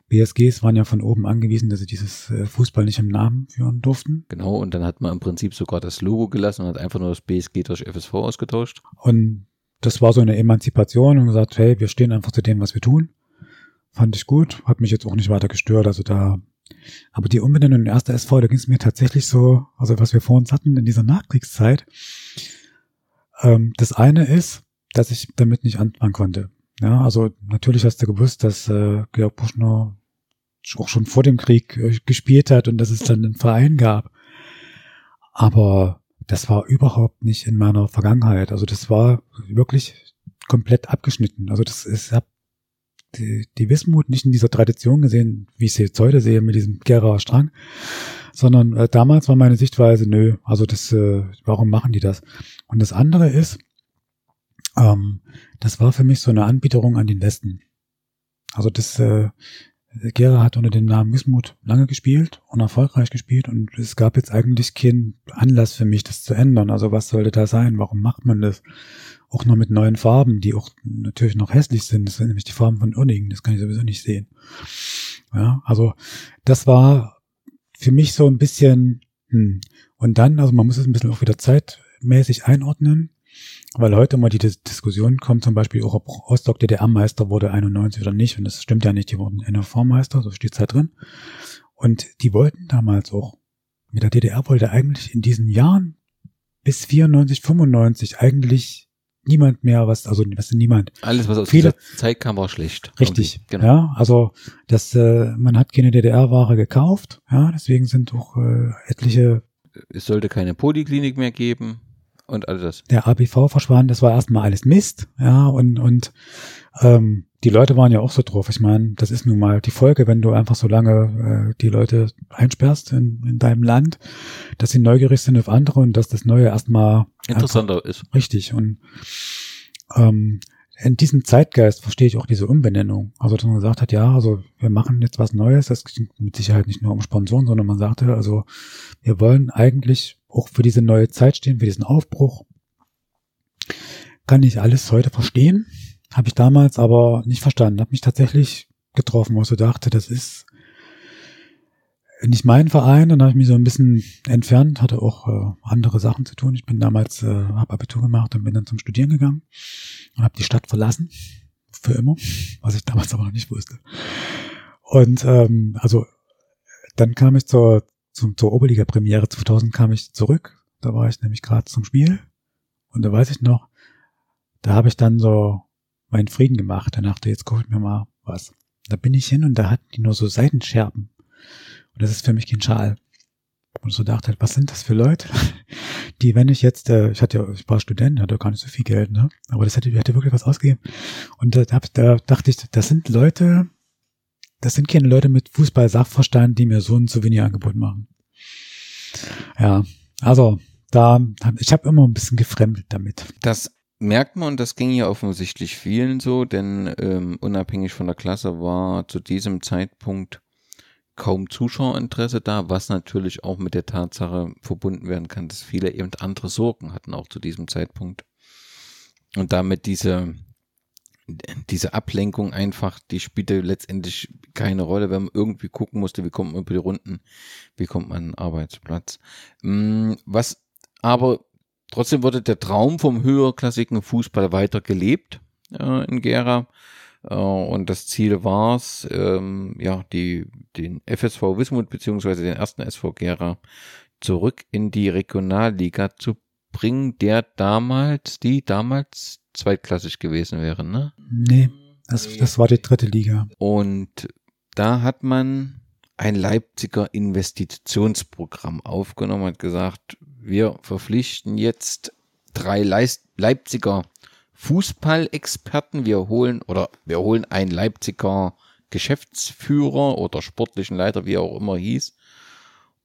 G: BSGs waren ja von oben angewiesen, dass sie dieses äh, Fußball nicht im Namen führen durften.
F: Genau, und dann hat man im Prinzip sogar das Logo gelassen und hat einfach nur das BSG durch FSV ausgetauscht.
G: Und das war so eine Emanzipation und gesagt, hey, wir stehen einfach zu dem, was wir tun. Fand ich gut, hat mich jetzt auch nicht weiter gestört. Also da, aber die Umbenennung in erster SV, da ging es mir tatsächlich so, also was wir vor uns hatten in dieser Nachkriegszeit. Ähm, das eine ist, dass ich damit nicht anfangen konnte. Ja, also natürlich hast du gewusst, dass äh, Georg Buschner auch schon vor dem Krieg äh, gespielt hat und dass es dann einen Verein gab. Aber das war überhaupt nicht in meiner Vergangenheit. Also das war wirklich komplett abgeschnitten. Also das ist, ich hab die, die Wismut nicht in dieser Tradition gesehen, wie ich sie jetzt heute sehe mit diesem Gera Strang, sondern äh, damals war meine Sichtweise, nö, also das, äh, warum machen die das? Und das andere ist, ähm, das war für mich so eine Anbieterung an den Westen. Also das, äh, Gera hat unter dem Namen Wismut lange gespielt und erfolgreich gespielt und es gab jetzt eigentlich keinen Anlass für mich, das zu ändern. Also was sollte da sein? Warum macht man das? Auch noch mit neuen Farben, die auch natürlich noch hässlich sind. Das sind nämlich die Farben von Unningen, das kann ich sowieso nicht sehen. Ja, also das war für mich so ein bisschen, hm. und dann, also man muss es ein bisschen auch wieder zeitmäßig einordnen. Weil heute mal die Dis Diskussion kommt, zum Beispiel auch, ob Rostock DDR-Meister wurde 91 oder nicht. Und das stimmt ja nicht, die wurden NFV-Meister, so steht's halt drin. Und die wollten damals auch, mit der DDR wollte eigentlich in diesen Jahren bis 94, 95 eigentlich niemand mehr was, also was niemand.
F: Alles, was aus
G: Viele-
F: dieser Zeit kam, war schlecht.
G: Richtig.
F: Genau.
G: ja, also das, äh, man hat keine DDR-Ware gekauft, ja, deswegen sind auch äh, etliche
F: Es sollte keine Poliklinik mehr geben und all das.
G: der ABV verschwand, das war erstmal alles Mist, ja, und, und ähm, die Leute waren ja auch so drauf. Ich meine, das ist nun mal die Folge, wenn du einfach so lange äh, die Leute einsperrst in, in deinem Land, dass sie neugierig sind auf andere und dass das Neue erstmal
F: Interessanter ist.
G: richtig. Und ähm, in diesem Zeitgeist verstehe ich auch diese Umbenennung. Also, dass man gesagt hat, ja, also wir machen jetzt was Neues, das ging mit Sicherheit nicht nur um Sponsoren, sondern man sagte, also wir wollen eigentlich auch für diese neue Zeit stehen, für diesen Aufbruch. Kann ich alles heute verstehen, habe ich damals aber nicht verstanden, habe mich tatsächlich getroffen, wo ich so dachte, das ist nicht mein Verein, dann habe ich mich so ein bisschen entfernt, hatte auch äh, andere Sachen zu tun. Ich bin damals, äh, habe Abitur gemacht und bin dann zum Studieren gegangen und habe die Stadt verlassen, für immer, was ich damals aber noch nicht wusste. Und ähm, also dann kam ich zur, zum, zur Oberliga-Premiere 2000 kam ich zurück, da war ich nämlich gerade zum Spiel und da weiß ich noch, da habe ich dann so meinen Frieden gemacht. Da dachte jetzt gucke ich mir mal was. Da bin ich hin und da hatten die nur so Seitenscherben. Und das ist für mich kein Schal. Und so dachte ich, was sind das für Leute, <laughs> die, wenn ich jetzt, äh, ich hatte ja, ich war Student, hatte gar nicht so viel Geld, ne? Aber das hätte, hätte wirklich was ausgegeben. Und da, da dachte ich, das sind Leute, das sind keine Leute mit Fußball-Sachverstand, die mir so ein Souvenir-Angebot machen. Ja, also da, ich habe immer ein bisschen gefremdelt damit.
F: Das merkt man, das ging ja offensichtlich vielen so, denn ähm, unabhängig von der Klasse war zu diesem Zeitpunkt kaum Zuschauerinteresse da, was natürlich auch mit der Tatsache verbunden werden kann, dass viele eben andere Sorgen hatten, auch zu diesem Zeitpunkt. Und damit diese, diese Ablenkung einfach, die spielte letztendlich keine Rolle, wenn man irgendwie gucken musste, wie kommt man über die Runden, wie kommt man an den Arbeitsplatz. Mm, Was aber Trotzdem wurde der Traum vom höherklassigen Fußball weiter gelebt äh, in Gera. Äh, und das Ziel war es, ähm, ja, die, den FSV Wismut beziehungsweise den ersten SV Gera zurück in die Regionalliga zu bringen, der damals, die damals zweitklassig gewesen wäre, ne?
G: Nee, das, das war die dritte Liga.
F: Und da hat man ein Leipziger Investitionsprogramm aufgenommen, hat gesagt, wir verpflichten jetzt drei Leipziger Fußballexperten. Wir holen oder wir holen einen Leipziger Geschäftsführer oder sportlichen Leiter, wie er auch immer hieß.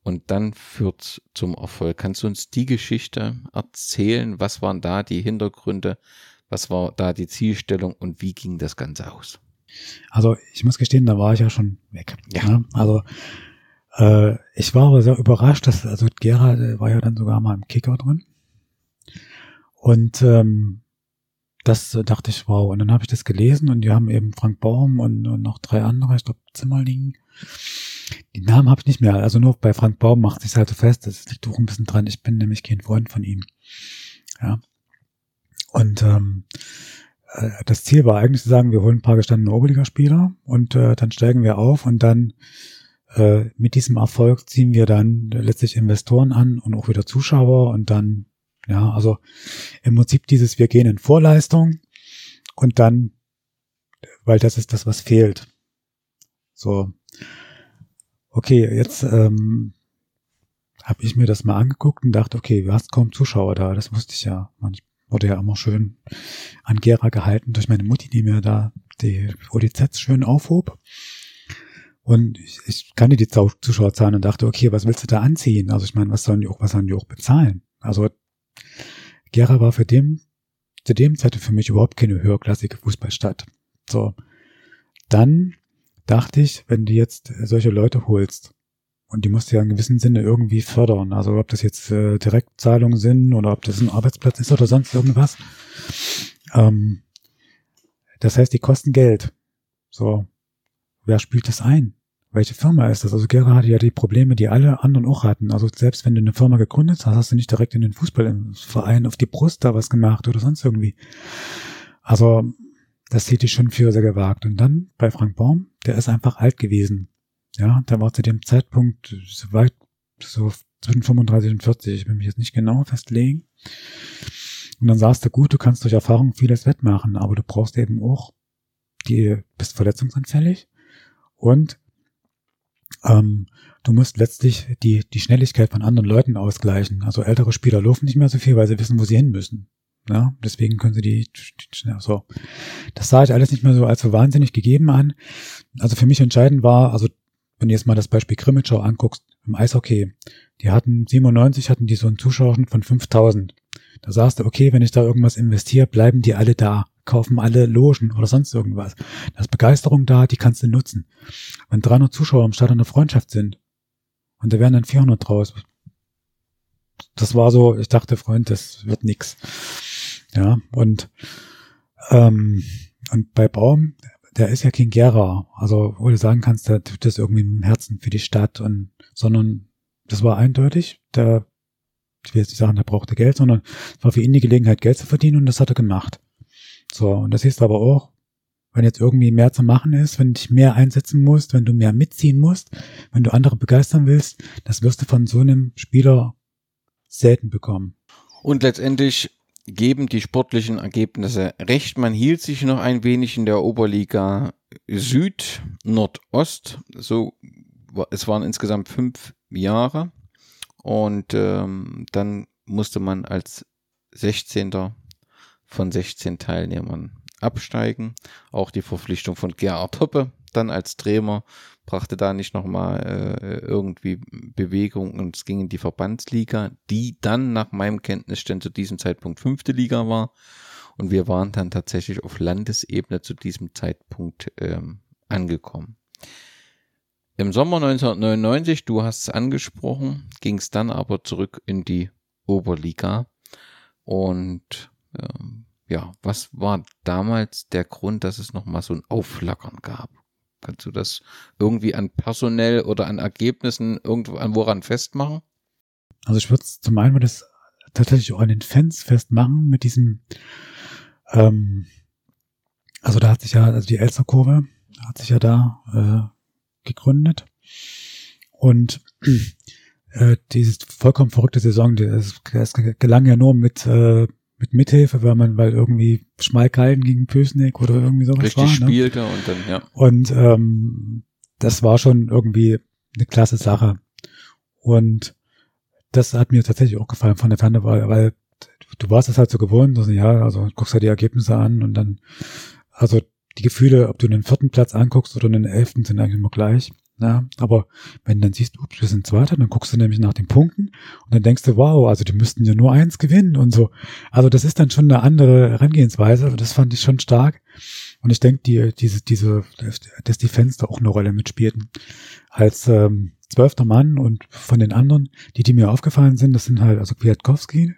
F: Und dann führt zum Erfolg. Kannst du uns die Geschichte erzählen? Was waren da die Hintergründe? Was war da die Zielstellung und wie ging das Ganze aus?
G: Also ich muss gestehen, da war ich ja schon weg.
F: Ja.
G: Ne? Also äh, ich war aber sehr überrascht, dass also Gera äh, war ja dann sogar mal im Kicker drin. Und ähm, das äh, dachte ich, wow. Und dann habe ich das gelesen und die haben eben Frank Baum und, und noch drei andere, ich glaube Zimmerling. Die Namen habe ich nicht mehr. Also nur bei Frank Baum macht sich halt so fest. Das liegt auch ein bisschen dran. Ich bin nämlich kein Freund von ihm. Ja. Und ähm, äh, das Ziel war eigentlich zu sagen, wir holen ein paar gestandene Oberligaspieler und äh, dann steigen wir auf und dann äh, mit diesem Erfolg ziehen wir dann letztlich Investoren an und auch wieder Zuschauer und dann, ja, also im Prinzip dieses, wir gehen in Vorleistung und dann, weil das ist das, was fehlt. So. Okay, jetzt ähm, habe ich mir das mal angeguckt und dachte, okay, du hast kaum Zuschauer da, das wusste ich ja. Ich wurde ja immer schön an Gera gehalten durch meine Mutti, die mir da die ODZs schön aufhob. Und ich, ich kannte die Zuschauerzahlen und dachte, okay, was willst du da anziehen? Also ich meine, was sollen die auch, was sollen die auch bezahlen? Also Gera war für dem, zu dem Zeitpunkt für mich überhaupt keine höherklassige Fußballstadt. So. Dann dachte ich, wenn du jetzt solche Leute holst, und die musst du ja in gewissem Sinne irgendwie fördern. Also ob das jetzt äh, Direktzahlungen sind oder ob das ein Arbeitsplatz ist oder sonst irgendwas. Ähm, das heißt, die kosten Geld. So, wer spielt das ein? Welche Firma ist das? Also Gera hatte ja die Probleme, die alle anderen auch hatten. Also selbst wenn du eine Firma gegründet hast, hast du nicht direkt in den Fußballverein auf die Brust da was gemacht oder sonst irgendwie. Also das hielt ich schon für sehr gewagt. Und dann bei Frank Baum, der ist einfach alt gewesen. Ja, der war zu dem Zeitpunkt so weit, so zwischen 35 und 40, ich will mich jetzt nicht genau festlegen. Und dann sagst du, gut, du kannst durch Erfahrung vieles wettmachen, aber du brauchst eben auch, die bist verletzungsanfällig und ähm, du musst letztlich die, die Schnelligkeit von anderen Leuten ausgleichen. Also ältere Spieler laufen nicht mehr so viel, weil sie wissen, wo sie hin müssen. Ja, deswegen können sie die, die so. Das sah ich alles nicht mehr so als so wahnsinnig gegeben an. Also für mich entscheidend war, also wenn du jetzt mal das Beispiel Grimmitschau anguckst, im Eishockey, die hatten 97 hatten die so einen Zuschauerschnitt von 5000. Da sagst du, okay, wenn ich da irgendwas investiere, bleiben die alle da, kaufen alle Logen oder sonst irgendwas. Da ist Begeisterung da, die kannst du nutzen. Wenn 300 Zuschauer im Stadion eine Freundschaft sind und da wären dann 400 draus, das war so, ich dachte, Freund, das wird nix. Ja, und, ähm, und bei Baum, der ist ja kein Gera. Also, wo du sagen kannst, der tut das irgendwie im Herzen für die Stadt und, sondern das war eindeutig, der, ich will jetzt nicht sagen, der brauchte Geld, sondern es war für ihn die Gelegenheit, Geld zu verdienen und das hat er gemacht. So, und das ist aber auch, wenn jetzt irgendwie mehr zu machen ist, wenn du dich mehr einsetzen musst, wenn du mehr mitziehen musst, wenn du andere begeistern willst, das wirst du von so einem Spieler selten bekommen.
F: Und letztendlich geben die sportlichen Ergebnisse recht. Man hielt sich noch ein wenig in der Oberliga Süd, Nordost. So, es waren insgesamt fünf Jahre. Und ähm, dann musste man als 16. von 16 Teilnehmern absteigen. Auch die Verpflichtung von Gerhard Hoppe dann als Trainer brachte da nicht nochmal äh, irgendwie Bewegung und es ging in die Verbandsliga, die dann nach meinem Kenntnisstand zu diesem Zeitpunkt fünfte Liga war. Und wir waren dann tatsächlich auf Landesebene zu diesem Zeitpunkt ähm, angekommen. Im Sommer 1999, du hast es angesprochen, ging es dann aber zurück in die Oberliga. Und ähm, ja, was war damals der Grund, dass es nochmal so ein Aufflackern gab? Kannst du das irgendwie an personell oder an Ergebnissen irgendwo an woran festmachen?
G: Also ich würde zum einen würde das tatsächlich auch an den Fans festmachen mit diesem, ähm, also da hat sich ja, also die Elster-Kurve hat sich ja da äh, gegründet und äh, diese vollkommen verrückte Saison, es, es gelang ja nur mit äh, mit Mithilfe, weil man, weil irgendwie Schmalkalden gegen Pösneck oder irgendwie sowas
F: Richtig
G: war. Ne?
F: spielte und dann, ja.
G: Und ähm, das war schon irgendwie eine klasse Sache. Und das hat mir tatsächlich auch gefallen von der Ferne, weil, weil du warst es halt so gewohnt, also ja, also guckst halt die Ergebnisse an und dann, also die Gefühle, ob du einen vierten Platz anguckst oder einen elften, sind eigentlich immer gleich. Ja, aber wenn du dann siehst, ups, wir sind Zweiter, dann guckst du nämlich nach den Punkten und dann denkst du, wow, also die müssten ja nur eins gewinnen und so. Also das ist dann schon eine andere Herangehensweise. Das fand ich schon stark. Und ich denke, die, diese, diese, dass die Fans da auch eine Rolle mitspielten. Als ähm, zwölfter Mann und von den anderen, die, die mir aufgefallen sind, das sind halt, also Kwiatkowski,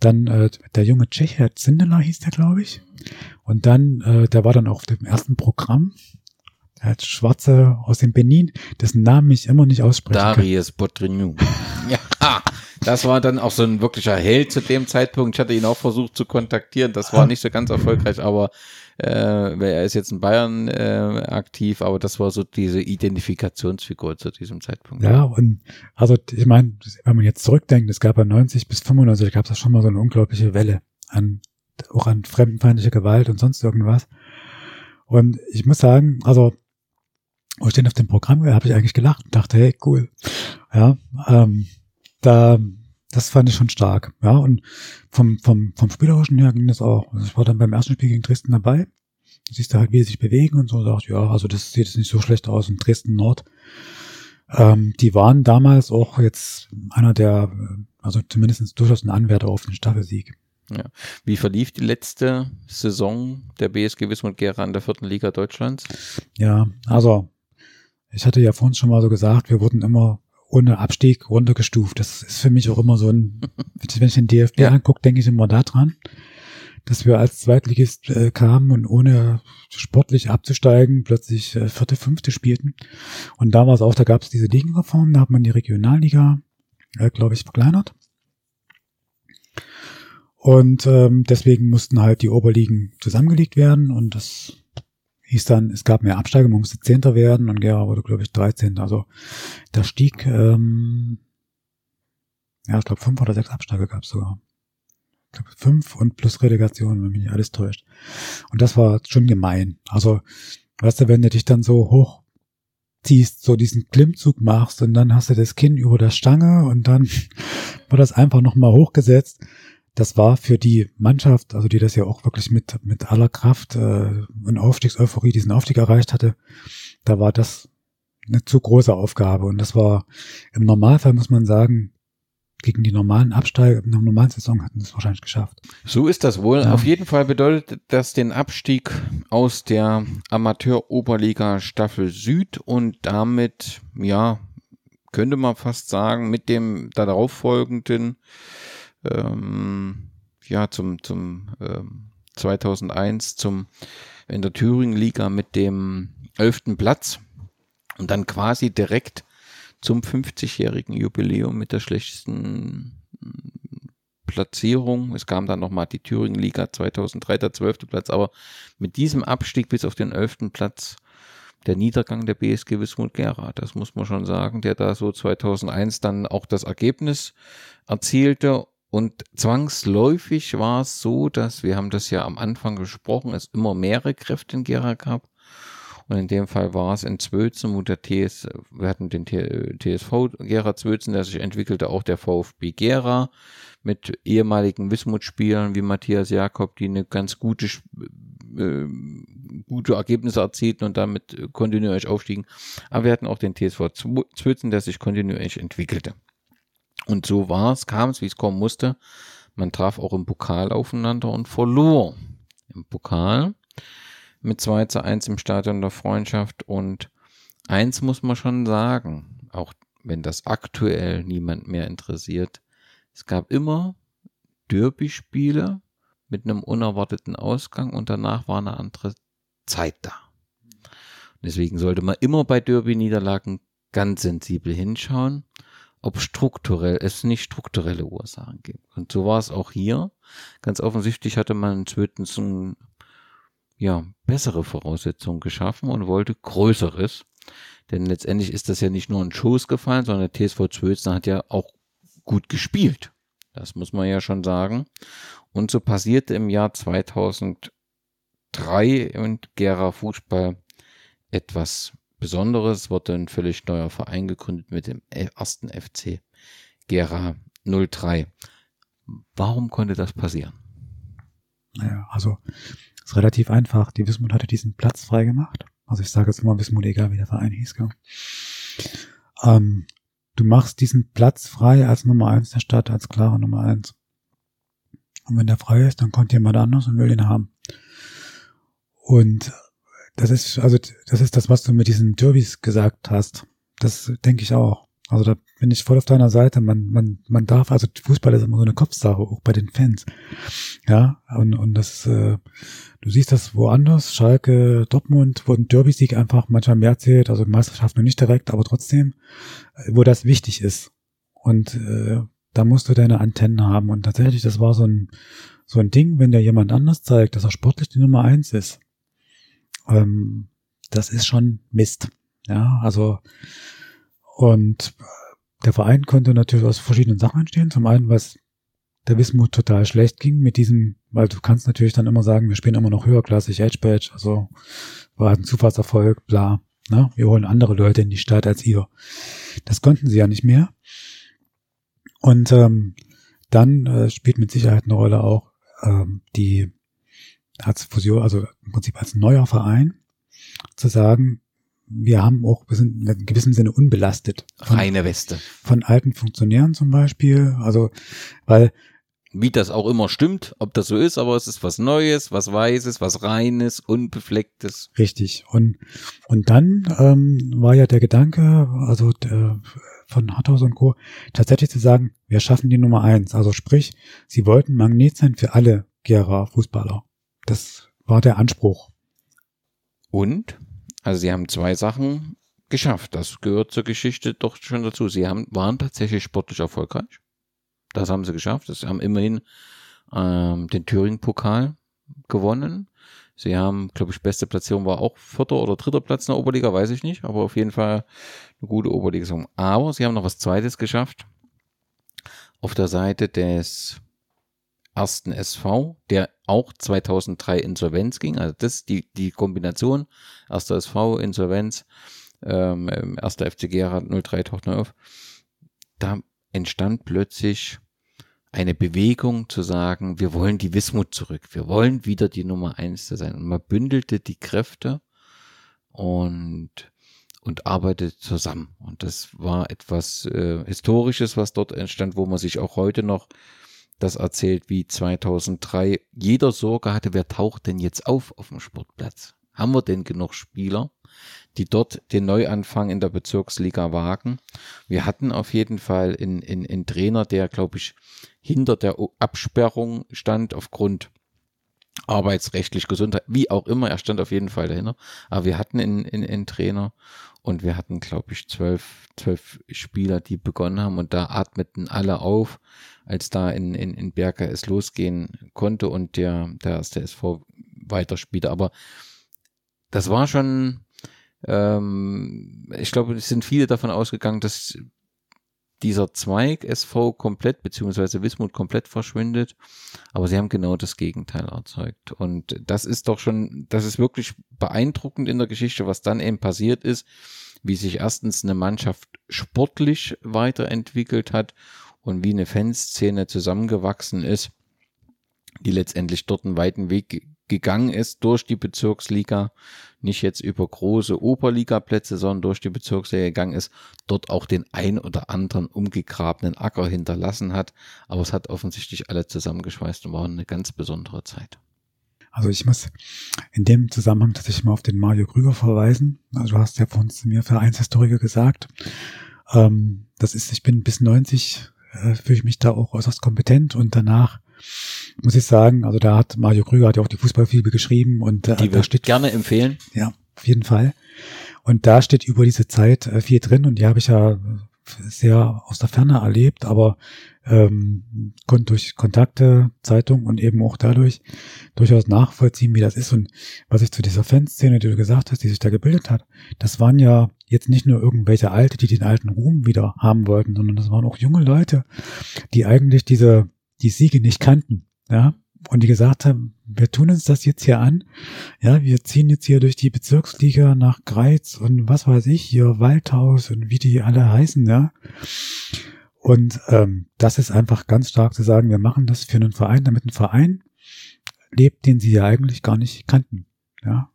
G: dann äh, der junge Tscheche, Zindela hieß der, glaube ich. Und dann, äh, der war dann auf dem ersten Programm. Hat Schwarze aus dem Benin, dessen Namen ich immer nicht aussprechen.
F: Darius Botrignou. <laughs> ja, das war dann auch so ein wirklicher Held zu dem Zeitpunkt. Ich hatte ihn auch versucht zu kontaktieren. Das war nicht so ganz erfolgreich, aber äh, er ist jetzt in Bayern äh, aktiv, aber das war so diese Identifikationsfigur zu diesem Zeitpunkt.
G: Ja, und also ich meine, wenn man jetzt zurückdenkt, es gab ja 90 bis 95, gab es schon mal so eine unglaubliche Welle an auch an fremdenfeindlicher Gewalt und sonst irgendwas. Und ich muss sagen, also ich den auf dem Programm war, habe ich eigentlich gelacht und dachte, hey, cool. Ja, ähm, da, das fand ich schon stark. Ja, und vom, vom, vom Spielerischen her ging das auch. Also ich war dann beim ersten Spiel gegen Dresden dabei. Du siehst da halt, wie sie sich bewegen und so. Und dachte, ja, also das sieht jetzt nicht so schlecht aus. Und Dresden Nord, ähm, die waren damals auch jetzt einer der, also zumindest durchaus ein Anwärter auf den Staffelsieg.
F: Wie verlief die letzte Saison der BSG Wismut Gera in der vierten Liga Deutschlands?
G: Ja, also ich hatte ja vorhin schon mal so gesagt, wir wurden immer ohne Abstieg runtergestuft. Das ist für mich auch immer so ein, <laughs> wenn ich den DFB
F: Ja.
G: angucke, denke ich immer daran, dass wir als Zweitligist äh, kamen und ohne sportlich abzusteigen plötzlich äh, vierte, fünfte spielten. Und da war es auch, da gab es diese Ligenreform, da hat man die Regionalliga, äh, glaube ich, verkleinert. Und ähm, deswegen mussten halt die Oberligen zusammengelegt werden und das hieß dann, es gab mehr Absteiger, man musste Zehnter werden und Gera wurde, glaube ich, 13. Also da stieg, ähm, ja, ich glaube, fünf oder sechs Absteiger gab es sogar. Ich glaube, fünf und plus Relegation, wenn mich nicht alles täuscht. Und das war schon gemein. Also, weißt du, wenn du dich dann so hoch ziehst, so diesen Klimmzug machst und dann hast du das Kinn über der Stange und dann <laughs> wird das einfach nochmal hochgesetzt. Das war für die Mannschaft, also die das ja auch wirklich mit, mit aller Kraft äh, und Aufstiegseuphorie diesen Aufstieg erreicht hatte, da war das eine zu große Aufgabe. Und das war im Normalfall, muss man sagen, gegen die normalen Absteiger, in der normalen Saison hatten sie es wahrscheinlich geschafft.
F: So ist das wohl.
G: Ja.
F: Auf jeden Fall bedeutet das den Abstieg aus der Amateur-Oberliga Staffel Süd und damit, ja, könnte man fast sagen, mit dem darauf folgenden, ähm, ja, zum, zum ähm, 2001 zum in der Thüringen-Liga mit dem elften Platz. Und dann quasi direkt zum 50-jährigen Jubiläum mit der schlechtesten Platzierung. Es kam dann nochmal die Thüringen-Liga 2003, der zwölfte Platz, aber mit diesem Abstieg bis auf den elften Platz der Niedergang der BSG Wismut Gera, das muss man schon sagen, der da so 2001 dann auch das Ergebnis erzielte und zwangsläufig war es so, dass wir haben das ja am Anfang gesprochen, es immer mehrere Kräfte in Gera gab. Und in dem Fall war es in Zwölzen, wo der TS, wir hatten den TSV Gera Zwölzen, der sich entwickelte, auch der VfB Gera mit ehemaligen Wismut-Spielern wie Matthias Jakob, die eine ganz gute, äh, gute Ergebnisse erzielten und damit kontinuierlich aufstiegen. Aber wir hatten auch den TSV Zw- Zwölzen, der sich kontinuierlich entwickelte. Und so war es, kam es, wie es kommen musste. Man traf auch im Pokal aufeinander und verlor. Im Pokal mit 2 zu 1 im Stadion der Freundschaft. Und eins muss man schon sagen, auch wenn das aktuell niemand mehr interessiert, es gab immer Derby-Spiele mit einem unerwarteten Ausgang und danach war eine andere Zeit da. Deswegen sollte man immer bei Derby-Niederlagen ganz sensibel hinschauen, ob strukturell, es nicht strukturelle Ursachen gibt. Und so war es auch hier. Ganz offensichtlich hatte man ein, ja, bessere Voraussetzungen geschaffen und wollte Größeres. Denn letztendlich ist das ja nicht nur ein Schoß gefallen, sondern der TSV Zwölzen hat ja auch gut gespielt. Das muss man ja schon sagen. Und so passierte im Jahr 2003 in Gera Fußball etwas Besonderes. Es wurde ein völlig neuer Verein gegründet mit dem ersten FC Gera 03. Warum konnte das passieren?
G: Naja, also ist relativ einfach. Die Wismut hatte diesen Platz frei gemacht. Also ich sage jetzt immer Wismut, egal wie der Verein hieß. Gell? Ähm, du machst diesen Platz frei als Nummer eins der Stadt, als klare Nummer eins. Und wenn der frei ist, dann kommt jemand anders und will ihn haben. Und das ist, also, das ist das, was du mit diesen Derbys gesagt hast. Das denke ich auch. Also da bin ich voll auf deiner Seite. Man, man, man darf, also Fußball ist immer so eine Kopfsache, auch bei den Fans. Ja, und, und das, äh, du siehst das woanders, Schalke, Dortmund, wo ein Derby-Sieg einfach manchmal mehr zählt, also Meisterschaft noch nicht direkt, aber trotzdem, äh, wo das wichtig ist. Und äh, da musst du deine Antennen haben. Und tatsächlich, das war so ein, so ein Ding, wenn dir jemand anders zeigt, dass er sportlich die Nummer eins ist. Ähm, das ist schon Mist. Ja, also und der Verein konnte natürlich aus verschiedenen Sachen entstehen. Zum einen, was der Wismut total schlecht ging mit diesem, weil du kannst natürlich dann immer sagen, wir spielen immer noch höherklassig, Edge Badge, also war halt ein Zufallserfolg, bla. Ne? Wir holen andere Leute in die Stadt als ihr. Das konnten sie ja nicht mehr. Und ähm, dann äh, spielt mit Sicherheit eine Rolle auch ähm, die als Fusion, also im Prinzip als neuer Verein, zu sagen, wir haben auch, wir sind in einem gewissen Sinne unbelastet. Von,
F: Reine Weste.
G: von alten Funktionären zum Beispiel. Also, weil
F: Wie das auch immer stimmt, ob das so ist, aber es ist was Neues, was Weißes, was Reines, Unbeflecktes.
G: Richtig. Und, und dann ähm, war ja der Gedanke, also der, von Harthaus und Co., tatsächlich zu sagen, wir schaffen die Nummer eins. Also sprich, sie wollten Magnet sein für alle Gera Fußballer. Das war der Anspruch.
F: Und, also sie haben zwei Sachen geschafft. Das gehört zur Geschichte doch schon dazu. Sie haben, waren tatsächlich sportlich erfolgreich. Das haben sie geschafft. Sie haben immerhin ähm, den Thüringen-Pokal gewonnen. Sie haben, glaube ich, beste Platzierung war auch vierter oder dritter Platz in der Oberliga, weiß ich nicht, aber auf jeden Fall eine gute Oberliga. Aber sie haben noch was Zweites geschafft. Auf der Seite des ersten SV, der auch 2003 Insolvenz ging. Also das die die Kombination erster SV Insolvenz, ähm, ähm, erster FC Gera 03 taucht neu auf. Da entstand plötzlich eine Bewegung zu sagen, wir wollen die Wismut zurück, wir wollen wieder die Nummer eins sein. Und man bündelte die Kräfte und und arbeitet zusammen. Und das war etwas äh, Historisches, was dort entstand, wo man sich auch heute noch das erzählt, wie 2003 jeder Sorge hatte, wer taucht denn jetzt auf auf dem Sportplatz? Haben wir denn genug Spieler, die dort den Neuanfang in der Bezirksliga wagen? Wir hatten auf jeden Fall einen, einen, einen Trainer, der, glaube ich, hinter der Absperrung stand aufgrund arbeitsrechtlich Gesundheit, wie auch immer, er stand auf jeden Fall dahinter. Aber wir hatten einen, einen, einen Trainer und wir hatten, glaube ich, zwölf, zwölf Spieler, die begonnen haben und da atmeten alle auf, als da in, in, in Berger es losgehen konnte und der, der erste SV weiterspielte. Aber das war schon, ähm, ich glaube, es sind viele davon ausgegangen, dass dieser Zweig SV komplett, beziehungsweise Wismut komplett verschwindet. Aber sie haben genau das Gegenteil erzeugt. Und das ist doch schon, das ist wirklich beeindruckend in der Geschichte, was dann eben passiert ist, wie sich erstens eine Mannschaft sportlich weiterentwickelt hat und wie eine Fanszene zusammengewachsen ist, die letztendlich dort einen weiten Weg gegangen ist durch die Bezirksliga, nicht jetzt über große Oberligaplätze, sondern durch die Bezirksliga gegangen ist, dort auch den ein oder anderen umgegrabenen Acker hinterlassen hat. Aber es hat offensichtlich alle zusammengeschweißt und war eine ganz besondere Zeit.
G: Also ich muss in dem Zusammenhang tatsächlich mal auf den Mario Krüger verweisen. Also du hast ja von mir Vereinshistoriker gesagt. Ähm, das ist, ich bin bis 90, äh, fühle ich mich da auch äußerst kompetent und danach muss ich sagen, also da hat Mario Krüger hat ja auch die Fußballfibel geschrieben und äh,
F: Die
G: da steht
F: gerne empfehlen.
G: Ja, auf jeden Fall. Und da steht über diese Zeit äh, viel drin und die habe ich ja sehr aus der Ferne erlebt, aber ähm, konnte durch Kontakte, Zeitung und eben auch dadurch durchaus nachvollziehen, wie das ist. Und was ich zu dieser Fanszene, die du gesagt hast, die sich da gebildet hat, das waren ja jetzt nicht nur irgendwelche Alte, die den alten Ruhm wieder haben wollten, sondern das waren auch junge Leute, die eigentlich diese die Siege nicht kannten, ja, und die gesagt haben, wir tun uns das jetzt hier an, ja, wir ziehen jetzt hier durch die Bezirksliga nach Greiz und was weiß ich, hier Waldhaus und wie die alle heißen, ja. Und ähm, das ist einfach ganz stark zu sagen, wir machen das für einen Verein, damit ein Verein lebt, den sie ja eigentlich gar nicht kannten, ja.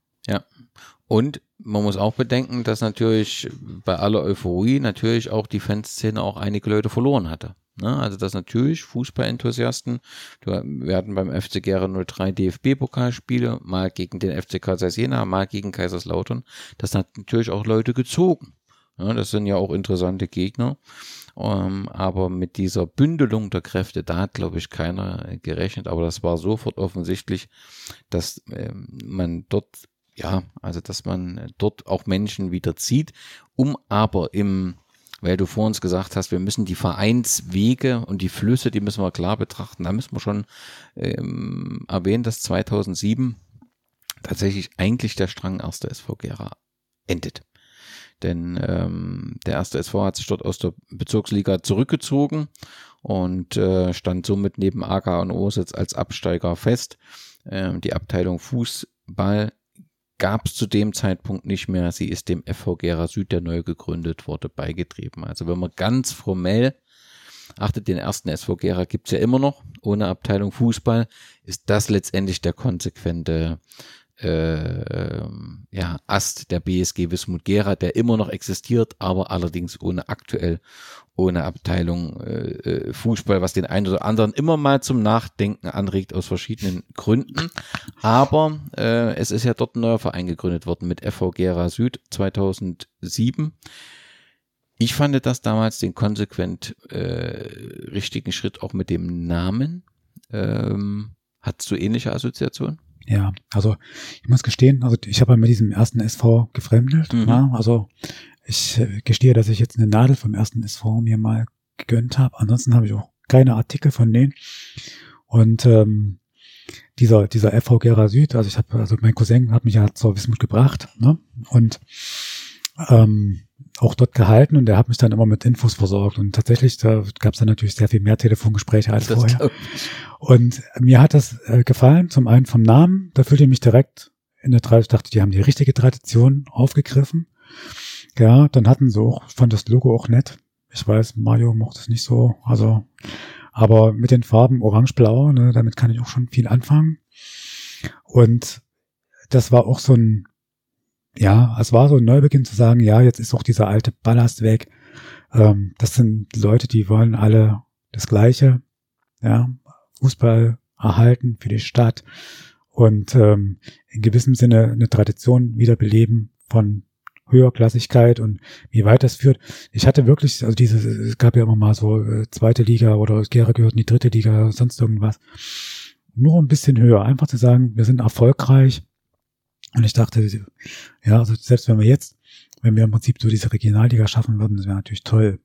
F: Und man muss auch bedenken, dass natürlich bei aller Euphorie natürlich auch die Fanszene auch einige Leute verloren hatte. Ne? Also dass natürlich Fußballenthusiasten, wir hatten beim FC Gera 03 DFB-Pokalspiele, mal gegen den FC Karl Jena, mal gegen Kaiserslautern, das hat natürlich auch Leute gezogen. Ja, das sind ja auch interessante Gegner. Ähm, aber mit dieser Bündelung der Kräfte, da hat, glaube ich, keiner gerechnet. Aber das war sofort offensichtlich, dass ähm, man dort, ja, also dass man dort auch Menschen wieder zieht, um aber im weil du vor uns gesagt hast, wir müssen die Vereinswege und die Flüsse, die müssen wir klar betrachten. Da müssen wir schon ähm, erwähnen, dass 2007 tatsächlich eigentlich der Strang erster SV Gera endet. Denn ähm, der erste SV hat sich dort aus der Bezirksliga zurückgezogen und äh, stand somit neben AK und Ositz als Absteiger fest. Ähm, die Abteilung Fußball gab es zu dem Zeitpunkt nicht mehr. Sie ist dem FV Gera Süd, der neu gegründet wurde, beigetrieben. Also wenn man ganz formell achtet, den ersten SV Gera gibt es ja immer noch, ohne Abteilung Fußball, ist das letztendlich der konsequente äh, ja, Ast der BSG Wismut Gera, der immer noch existiert, aber allerdings ohne aktuell, ohne Abteilung äh, äh, Fußball, was den einen oder anderen immer mal zum Nachdenken anregt aus verschiedenen Gründen. Aber äh, es ist ja dort ein neuer Verein gegründet worden mit FV Gera Süd 2007. Ich fand das damals den konsequent äh, richtigen Schritt auch mit dem Namen. Ähm, Hattest du ähnliche Assoziationen?
G: Ja, also ich muss gestehen, also ich habe mit diesem ersten SV gefremdelt.
F: Mhm.
G: Ja, also ich äh, gestehe, dass ich jetzt eine Nadel vom ersten SV mir mal gegönnt habe. Ansonsten habe ich auch keine Artikel von denen. Und ähm, dieser dieser FV Gera Süd, also ich habe, also mein Cousin hat mich ja zur Wismut gebracht, ne? Und ähm, auch dort gehalten und der hat mich dann immer mit Infos versorgt. Und tatsächlich, da gab es dann natürlich sehr viel mehr Telefongespräche als
F: Das
G: vorher. Und mir hat das äh, gefallen, zum einen vom Namen, da fühlte ich mich direkt in der Tradition, ich dachte, die haben die richtige Tradition aufgegriffen. Ja, dann hatten sie auch, ich fand das Logo auch nett. Ich weiß, Mario mochte es nicht so, also, aber mit den Farben orange-blau, ne, damit kann ich auch schon viel anfangen. Und das war auch so ein, ja, es war so ein Neubeginn zu sagen, ja, jetzt ist auch dieser alte Ballast weg. Ähm, das sind Leute, die wollen alle das Gleiche, ja, Fußball erhalten für die Stadt und ähm, in gewissem Sinne eine Tradition wiederbeleben von Höherklassigkeit und wie weit das führt. Ich hatte wirklich, also diese, es gab ja immer mal so äh, zweite Liga oder Gera gehört in die dritte Liga, sonst irgendwas. Nur ein bisschen höher, einfach zu sagen, wir sind erfolgreich. Und ich dachte, ja, also selbst wenn wir jetzt, wenn wir im Prinzip so diese Regionalliga schaffen würden, das wäre natürlich toll.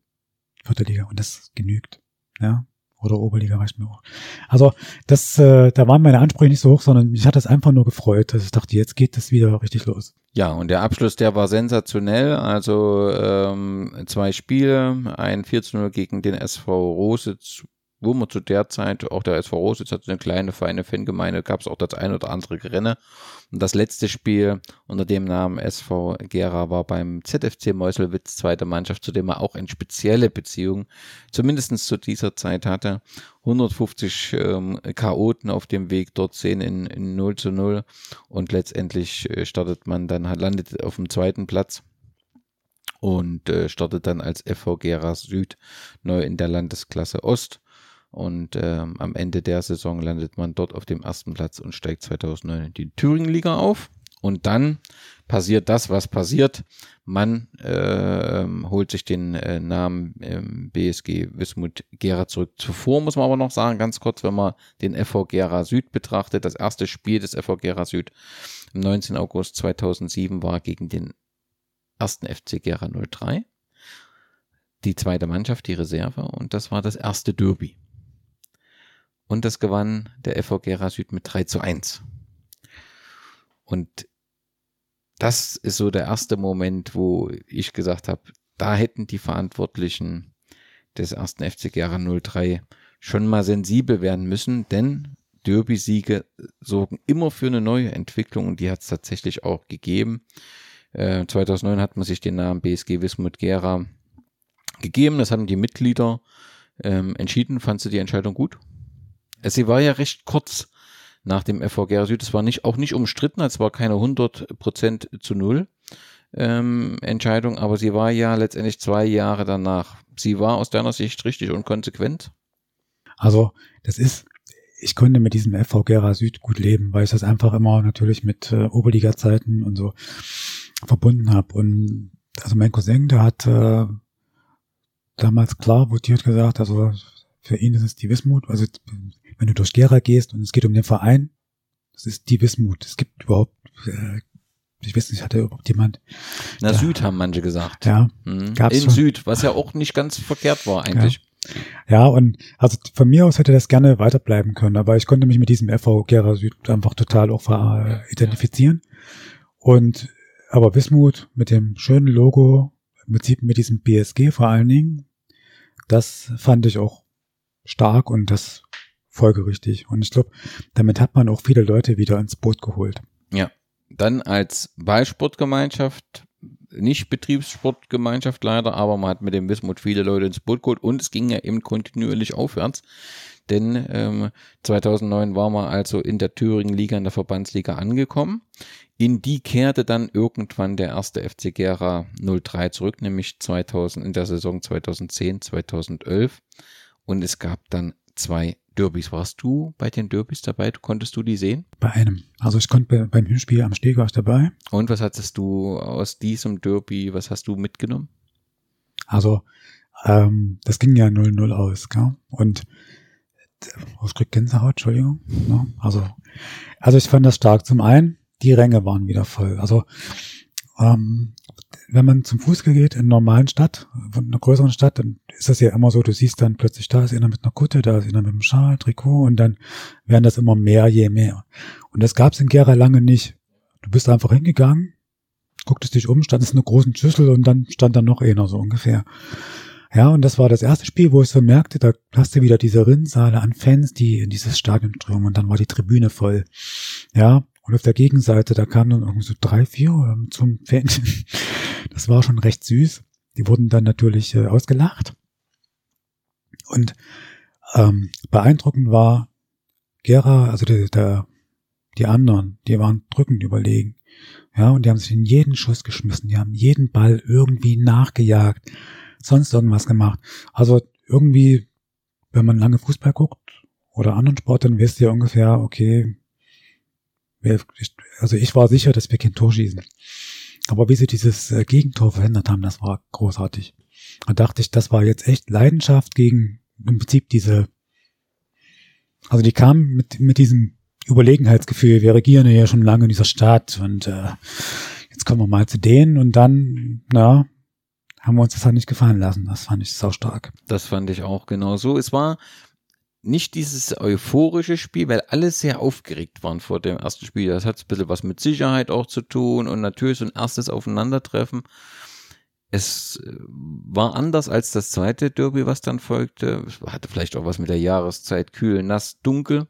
G: Vierte Liga. Und das genügt. Ja. Oder Oberliga reicht mir auch. Also das, äh, da waren meine Ansprüche nicht so hoch, sondern mich hat das einfach nur gefreut, dass ich dachte, jetzt geht das wieder richtig los.
F: Ja, und der Abschluss, der war sensationell. Also ähm, zwei Spiele, ein 4 zu 0 gegen den SV Rositz, wo man zu der Zeit, auch der SV Rositz hatte eine kleine, feine Fangemeinde, gab es auch das ein oder andere Gerenne. Und das letzte Spiel unter dem Namen SV Gera war beim ZFC Meuselwitz, zweite Mannschaft, zu dem er auch eine spezielle Beziehung, zumindestens zu dieser Zeit hatte. 150 ähm, Chaoten auf dem Weg dort sehen in, in 0 zu 0 und letztendlich äh, startet man dann, landet auf dem zweiten Platz und äh, startet dann als FV Gera Süd neu in der Landesklasse Ost. Und ähm, am Ende der Saison landet man dort auf dem ersten Platz und steigt 2009 in die Thüringen-Liga auf. Und dann passiert das, was passiert. Man äh, holt sich den äh, Namen ähm, BSG Wismut Gera zurück. Zuvor muss man aber noch sagen, ganz kurz, wenn man den FV Gera Süd betrachtet, das erste Spiel des FV Gera Süd am 19. August 2007 war gegen den ersten FC Gera 03. Die zweite Mannschaft, die Reserve, und das war das erste Derby. Und das gewann der FV Gera Süd mit 3 zu 1. Und das ist so der erste Moment, wo ich gesagt habe, da hätten die Verantwortlichen des ersten FC Gera 03 schon mal sensibel werden müssen, denn Derby-Siege sorgen immer für eine neue Entwicklung und die hat es tatsächlich auch gegeben. Äh, 2009 hat man sich den Namen BSG Wismut Gera gegeben, das haben die Mitglieder ähm, entschieden. Fandst du die Entscheidung gut? Äh, Sie war ja recht kurz nach dem FV Gera Süd. Es war nicht, auch nicht umstritten, es war keine 100% zu Null ähm, Entscheidung, aber sie war ja letztendlich zwei Jahre danach. Sie war aus deiner Sicht richtig und konsequent?
G: Also das ist, ich konnte mit diesem FV Gera Süd gut leben, weil ich das einfach immer natürlich mit äh, Oberliga-Zeiten und so verbunden habe. Und also mein Cousin, der hat äh, damals klar votiert gesagt, also für ihn ist es die Wismut. Also wenn du durch Gera gehst und es geht um den Verein, das ist die Wismut. Es gibt überhaupt, äh, ich weiß nicht, hatte überhaupt jemand.
F: Na,
G: Ja.
F: Süd haben manche gesagt.
G: Ja,
F: Mhm.
G: Gab's
F: In
G: schon.
F: Süd, was ja auch nicht ganz verkehrt war eigentlich.
G: ja, und also von mir aus hätte das gerne weiterbleiben können, aber ich konnte mich mit diesem FV Gera Süd einfach total auch äh, identifizieren. Und aber Wismut mit dem schönen Logo, im Prinzip mit diesem BSG vor allen Dingen, das fand ich auch stark und das folgerichtig. Und ich glaube, damit hat man auch viele Leute wieder ins Boot geholt.
F: Dann als Ballsportgemeinschaft, nicht Betriebssportgemeinschaft leider, aber man hat mit dem Wismut viele Leute ins Boot geholt und es ging ja eben kontinuierlich aufwärts. Denn ähm, 2009 war man also in der Thüringen-Liga, in der Verbandsliga angekommen. In die kehrte dann irgendwann der erste FC Gera 03 zurück, nämlich 2000, in der Saison 2010, 2011. Und es gab dann zwei Derbys. Warst du bei den Derbys dabei? Konntest du die sehen?
G: Bei einem. Also ich konnte bei, beim Hinspiel am Steg war ich dabei.
F: Und was hattest du aus diesem Derby, was hast du mitgenommen?
G: Also ähm, das ging ja 0-0 aus, gell? Und oh, ich krieg Gänsehaut, Entschuldigung. Ne? Also, also ich fand das stark. Zum einen, die Ränge waren wieder voll. Also ähm, wenn man zum Fußball geht in einer normalen Stadt, von einer größeren Stadt, dann ist das ja immer so, du siehst dann plötzlich, da ist einer mit einer Kutte, da ist einer mit einem Schal, Trikot und dann werden das immer mehr, je mehr. Und das gab's in Gera lange nicht. Du bist einfach hingegangen, gucktest dich um, standest in einer großen Schüssel und dann stand da noch einer, so ungefähr. Ja, und das war das erste Spiel, wo ich so merkte, da hast du wieder diese Rinnsale an Fans, die in dieses Stadion strömen und dann war die Tribüne voll. Ja, und auf der Gegenseite, da kamen dann irgendwie so drei, vier oder zum Fan. <laughs> Das war schon recht süß. Die wurden dann natürlich äh, ausgelacht. Und ähm, beeindruckend war Gera, also der, der, die anderen, die waren drückend überlegen. Ja, und die haben sich in jeden Schuss geschmissen, die haben jeden Ball irgendwie nachgejagt, sonst irgendwas gemacht. Also irgendwie, wenn man lange Fußball guckt oder anderen Sport, dann wisst ihr ungefähr, okay, also ich war sicher, dass wir kein Tor schießen. Aber wie sie dieses äh, Gegentor verhindert haben, das war großartig. Da dachte ich, das war jetzt echt Leidenschaft gegen im Prinzip diese, also die kamen mit, mit diesem Überlegenheitsgefühl, wir regieren ja schon lange in dieser Stadt und äh, jetzt kommen wir mal zu denen und dann, na, haben wir uns das halt nicht gefallen lassen. Das fand ich sau stark.
F: Das fand ich auch genau so. Es war nicht dieses euphorische Spiel, weil alle sehr aufgeregt waren vor dem ersten Spiel. Das hat ein bisschen was mit Sicherheit auch zu tun und natürlich so ein erstes Aufeinandertreffen. Es äh, war anders als das zweite Derby, was dann folgte. Es hatte vielleicht auch was mit der Jahreszeit, kühl, nass, dunkel.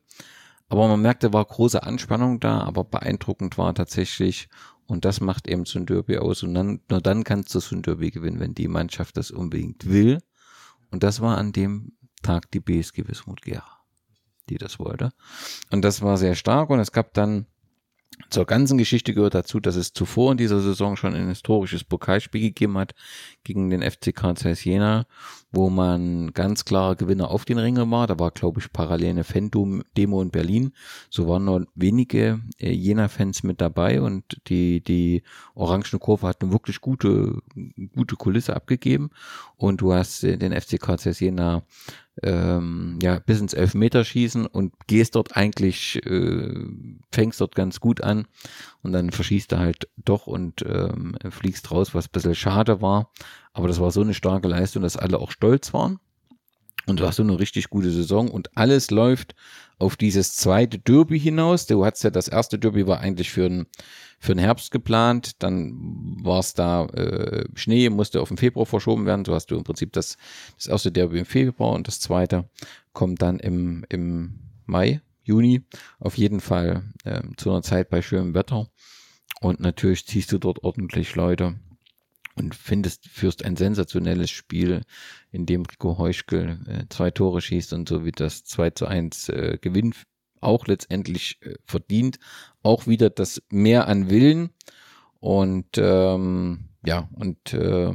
F: Aber man merkte, war große Anspannung da, aber beeindruckend war tatsächlich, und das macht eben so ein Derby aus. Und dann, nur dann kannst du so ein Derby gewinnen, wenn die Mannschaft das unbedingt will. Und das war an dem Tag die BSG Wismut Gera, die das wollte. Und das war sehr stark und es gab dann zur ganzen Geschichte gehört dazu, dass es zuvor in dieser Saison schon ein historisches Pokalspiel gegeben hat gegen den FCK Zeiss Jena, wo man ganz klarer Gewinner auf den Ringen war. Da war, glaube ich, parallel eine Fan-Demo in Berlin. So waren nur wenige äh, Jena-Fans mit dabei und die, die Orangene Kurve hat eine wirklich gute, gute Kulisse abgegeben. Und du hast äh, den FCK Zeiss Jena ähm, ja, bis ins Elfmeterschießen und gehst dort eigentlich, äh, fängst dort ganz gut an und dann verschießt er halt doch und ähm, fliegst raus, was ein bisschen schade war. Aber das war so eine starke Leistung, dass alle auch stolz waren. Und du hast so eine richtig gute Saison und alles läuft auf dieses zweite Derby hinaus. Du hattest ja das erste Derby war eigentlich für den, für den Herbst geplant. Dann war es da äh, Schnee, musste auf den Februar verschoben werden. So hast du im Prinzip das, das erste Derby im Februar und das zweite kommt dann im, im Mai, Juni. Auf jeden Fall ähm, zu einer Zeit bei schönem Wetter. Und natürlich ziehst du dort ordentlich Leute und findest, führst ein sensationelles Spiel, in dem Rico Heuschkel äh, zwei Tore schießt und so wie das 2 zu 1 äh, Gewinn auch letztendlich äh, verdient. Auch wieder das Mehr an Willen und ähm, ja, und äh,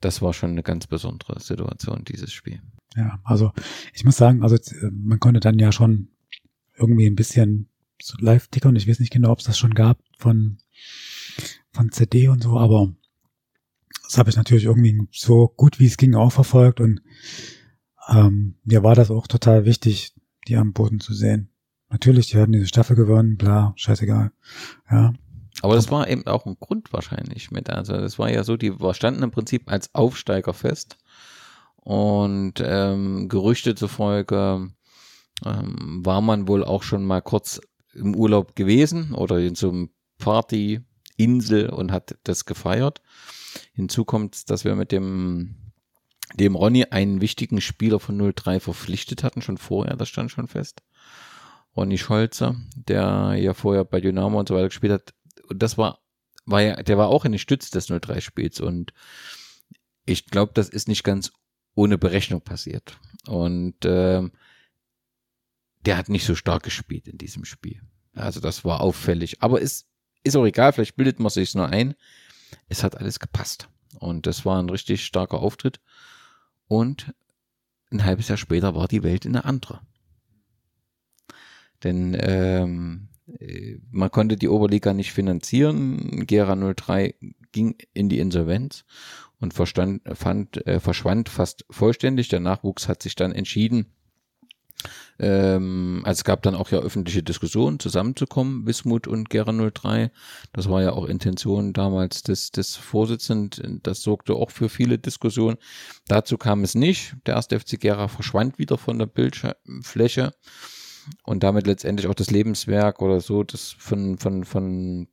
F: das war schon eine ganz besondere Situation, dieses Spiel.
G: Ja, also ich muss sagen, also äh, man konnte dann ja schon irgendwie ein bisschen so live tickern. Ich weiß nicht genau, ob es das schon gab von, von CD und so, aber das habe ich natürlich irgendwie so gut wie es ging auch verfolgt und ähm, mir war das auch total wichtig, die am Boden zu sehen. Natürlich, die hatten diese Staffel gewonnen, bla, scheißegal. Ja.
F: Aber das war eben auch ein Grund wahrscheinlich mit. Also das war ja so, die standen im Prinzip als Aufsteiger fest. Und ähm, Gerüchte zufolge ähm, war man wohl auch schon mal kurz im Urlaub gewesen oder in so einem Partyinsel und hat das gefeiert. Hinzu kommt, dass wir mit dem, dem Ronny einen wichtigen Spieler von 03 verpflichtet hatten, schon vorher, das stand schon fest. Ronny Scholze, der ja vorher bei Dynamo und so weiter gespielt hat. Und das war, war ja, der war auch eine Stütze des 03-Spiels und ich glaube, das ist nicht ganz ohne Berechnung passiert. Und ähm, der hat nicht so stark gespielt in diesem Spiel. Also das war auffällig. Aber es ist auch egal, vielleicht bildet man sich nur ein. Es hat alles gepasst. Und das war ein richtig starker Auftritt. Und ein halbes Jahr später war die Welt eine andere. Denn ähm, äh, man konnte die Oberliga nicht finanzieren. Gera 03 ging in die Insolvenz und verstand, fand, äh, verschwand fast vollständig. Der Nachwuchs hat sich dann entschieden, ähm, also es gab dann auch ja öffentliche Diskussionen, zusammenzukommen, Wismut und Gera 03. Das war ja auch Intention damals des, des Vorsitzenden. Das sorgte auch für viele Diskussionen. Dazu kam es nicht. Der erste FC Gera verschwand wieder von der Bildfläche und damit letztendlich auch das Lebenswerk oder so, das von, von, von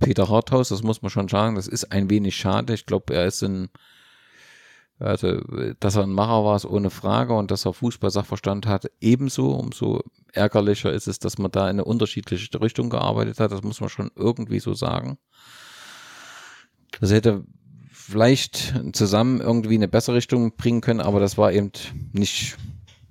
F: Peter Harthaus, das muss man schon sagen, das ist ein wenig schade. Ich glaube, er ist ein, also, dass er ein Macher war, ist ohne Frage und dass er Fußball-Sachverstand hat, ebenso. Umso ärgerlicher ist es, dass man da in eine unterschiedliche Richtung gearbeitet hat. Das muss man schon irgendwie so sagen. Das hätte vielleicht zusammen irgendwie eine bessere Richtung bringen können, aber das war eben nicht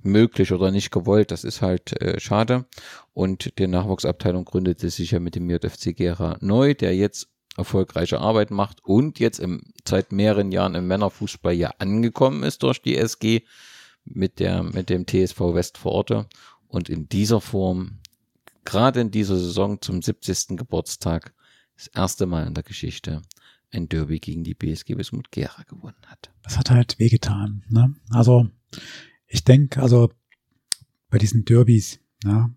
F: möglich oder nicht gewollt. Das ist halt äh, schade. Und die Nachwuchsabteilung gründete sich ja mit dem JFC Gera neu, der jetzt erfolgreiche Arbeit macht und jetzt im, seit mehreren Jahren im Männerfußball ja angekommen ist durch die SG mit der, mit dem TSV Westforte und in dieser Form, gerade in dieser Saison zum 70. Geburtstag, das erste Mal in der Geschichte ein Derby gegen die BSG Wismut Gera gewonnen hat.
G: Das hat halt wehgetan. Ne? Also ich denke, also bei diesen Derbys, ja,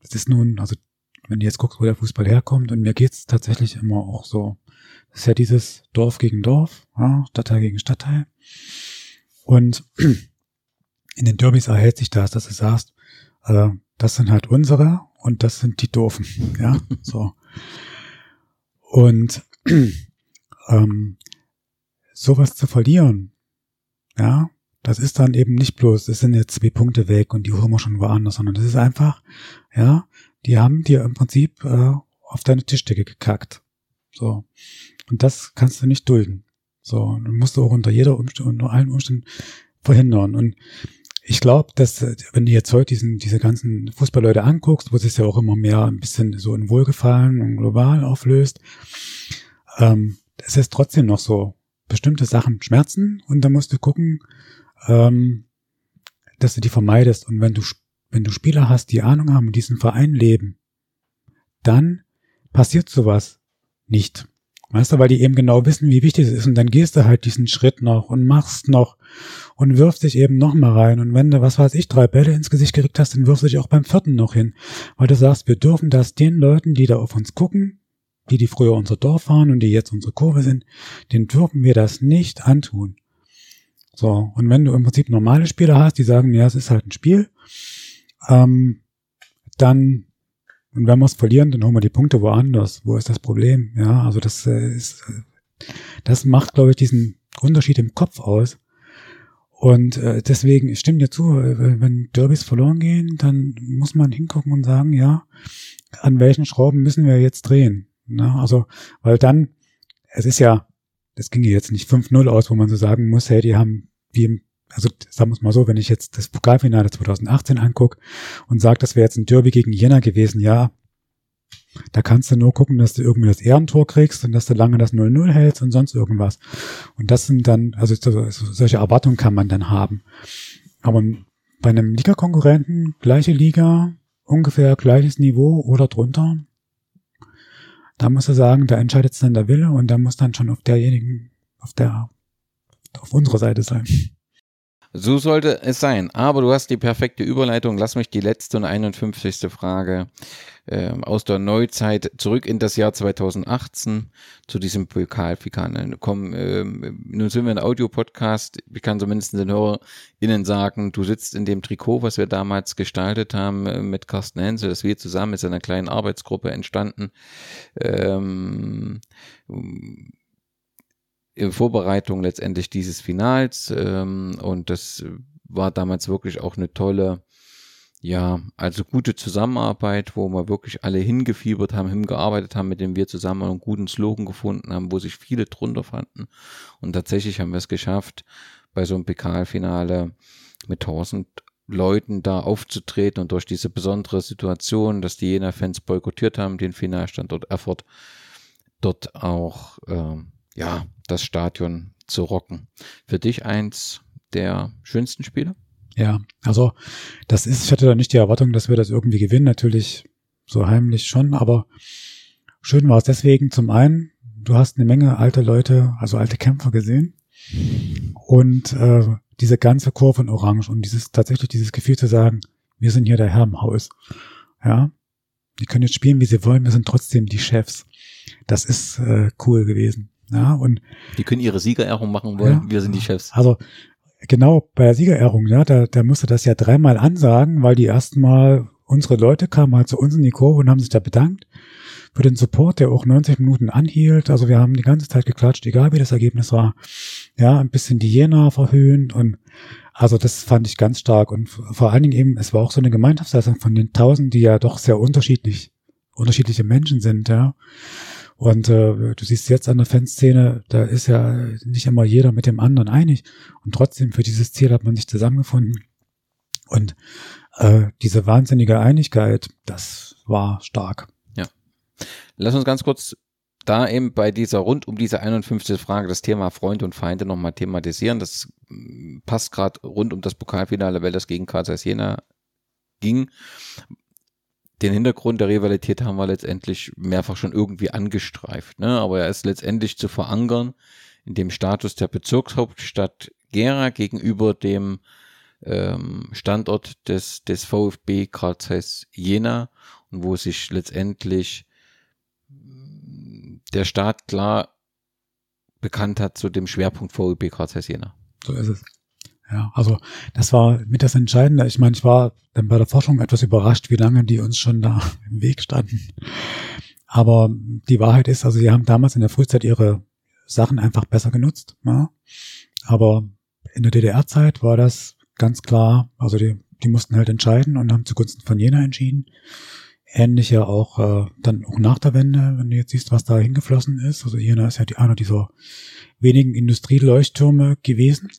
G: das ist nun, also wenn du jetzt guckst, wo der Fußball herkommt, und mir geht's tatsächlich immer auch so. Das ist ja dieses Dorf gegen Dorf, ja, Stadtteil gegen Stadtteil. Und <clears throat> in den Derbys erhält sich das, dass du sagst, äh, das sind halt unsere und das sind die Doofen, ja, <laughs> so. Und <clears throat> ähm, sowas zu verlieren, ja, das ist dann eben nicht bloß, es sind jetzt zwei Punkte weg und die holen wir schon woanders, sondern das ist einfach, ja, die haben dir im Prinzip äh, auf deine Tischdecke gekackt. So. Und das kannst du nicht dulden. So. Und musst du auch unter jeder Umstand, unter allen Umständen verhindern. Und ich glaube, dass, wenn du jetzt heute diesen, diese ganzen Fußballleute anguckst, wo sich ja auch immer mehr ein bisschen so in Wohlgefallen und global auflöst, ähm, es ist trotzdem noch so, bestimmte Sachen schmerzen und da musst du gucken, ähm, dass du die vermeidest. Und wenn du, wenn du Spieler hast, die Ahnung haben und diesen Verein leben, dann passiert sowas nicht. Weißt du, weil die eben genau wissen, wie wichtig es ist. Und dann gehst du halt diesen Schritt noch und machst noch und wirfst dich eben noch mal rein. Und wenn du, was weiß ich, drei Bälle ins Gesicht gekriegt hast, dann wirfst du dich auch beim vierten noch hin. Weil du sagst, wir dürfen das den Leuten, die da auf uns gucken, die, die früher unser Dorf waren und die jetzt unsere Kurve sind, denen dürfen wir das nicht antun. So, und wenn du im Prinzip normale Spieler hast, die sagen, ja, es ist halt ein Spiel, ähm, dann, und wenn wir es verlieren, dann holen wir die Punkte woanders. Wo ist das Problem? Ja, also das äh, ist, äh, das macht, glaube ich, diesen Unterschied im Kopf aus. Und äh, deswegen, ich stimme dir zu, äh, wenn Derbys verloren gehen, dann muss man hingucken und sagen, ja, an welchen Schrauben müssen wir jetzt drehen? Ne? Also, weil dann, es ist ja, das ging ja jetzt nicht 5-0 aus, wo man so sagen muss, hey, die haben wie im, also sagen wir es mal so, wenn ich jetzt das Pokalfinale 2018 angucke und sage, das wäre jetzt ein Derby gegen Jena gewesen, ja, da kannst du nur gucken, dass du irgendwie das Ehrentor kriegst und dass du lange das 0-0 hältst und sonst irgendwas. Und das sind dann, also so, so, solche Erwartungen kann man dann haben. Aber bei einem Liga-Konkurrenten, gleiche Liga, ungefähr gleiches Niveau oder drunter, da muss er sagen, da entscheidet dann der Wille und da muss dann schon auf derjenigen auf der, auf unserer Seite sein.
F: So sollte es sein. Aber du hast die perfekte Überleitung. Lass mich die letzte und 51. Frage ähm, aus der Neuzeit zurück in das Jahr 2018 zu diesem Pokalfinale. Komm, ähm, nun sind wir ein Audiopodcast. Ich kann zumindest den HörerInnen sagen, du sitzt in dem Trikot, was wir damals gestaltet haben äh, mit Carsten Hensel, das wir zusammen mit seiner kleinen Arbeitsgruppe entstanden. Ähm, Vorbereitung letztendlich dieses Finals ähm, und das war damals wirklich auch eine tolle, ja, also gute Zusammenarbeit, wo wir wirklich alle hingefiebert haben, hingearbeitet haben, mit dem wir zusammen einen guten Slogan gefunden haben, wo sich viele drunter fanden. Und tatsächlich haben wir es geschafft, bei so einem Pokalfinale mit 1000 Leuten da aufzutreten und durch diese besondere Situation, dass die Jena-Fans boykottiert haben, den Finalstandort Erfurt, dort auch ähm, ja, das Stadion zu rocken. Für dich eins der schönsten Spiele?
G: Ja, also das ist, ich hatte da nicht die Erwartung, dass wir das irgendwie gewinnen, natürlich so heimlich schon, aber schön war es deswegen zum einen, du hast eine Menge alte Leute, also alte Kämpfer gesehen und äh, diese ganze Kurve in Orange und dieses tatsächlich dieses Gefühl zu sagen, wir sind hier der Herr im Haus, ja, die können jetzt spielen, wie sie wollen, wir sind trotzdem die Chefs. Das ist äh, cool gewesen. Ja, und
F: die können ihre Siegerehrung machen wollen, ja, wir sind die Chefs.
G: Also genau bei der Siegerehrung, ja, da, da musste das ja dreimal ansagen, weil die ersten Mal unsere Leute kamen halt zu uns in die Kurve und haben sich da bedankt für den Support, der auch 90 Minuten anhielt. Also wir haben die ganze Zeit geklatscht, egal wie das Ergebnis war. Ja, ein bisschen die Jena verhöhnt und also das fand ich ganz stark und vor allen Dingen eben, es war auch so eine Gemeinschaftsleistung von den Tausend, die ja doch sehr unterschiedlich, unterschiedliche Menschen sind, ja. Und äh, du siehst jetzt an der Fanszene, da ist ja nicht immer jeder mit dem anderen einig. Und trotzdem für dieses Ziel hat man sich zusammengefunden. Und äh, diese wahnsinnige Einigkeit, das war stark.
F: Ja. Lass uns ganz kurz da eben bei dieser rund um diese 51. Frage das Thema Freunde und Feinde nochmal thematisieren. Das mm, passt gerade rund um das Pokalfinale, weil das gegen Karl Jena ging den Hintergrund der Rivalität haben wir letztendlich mehrfach schon irgendwie angestreift. Ne? Aber er ist letztendlich zu verankern in dem Status der Bezirkshauptstadt Gera gegenüber dem ähm, Standort des, des VfB Zeiss Jena und wo sich letztendlich der Staat klar bekannt hat zu dem Schwerpunkt VfB Zeiss Jena.
G: So ist es. Ja, also das war mit das Entscheidende. Ich meine, ich war dann bei der Forschung etwas überrascht, wie lange die uns schon da <laughs> im Weg standen. Aber die Wahrheit ist, also sie haben damals in der Frühzeit ihre Sachen einfach besser genutzt. Ja? Aber in der DDR-Zeit war das ganz klar, also die, die mussten halt entscheiden und haben zugunsten von Jena entschieden. Ähnlich ja auch äh, dann auch nach der Wende, wenn du jetzt siehst, was da hingeflossen ist. Also Jena ist ja die, einer dieser wenigen Industrieleuchttürme gewesen.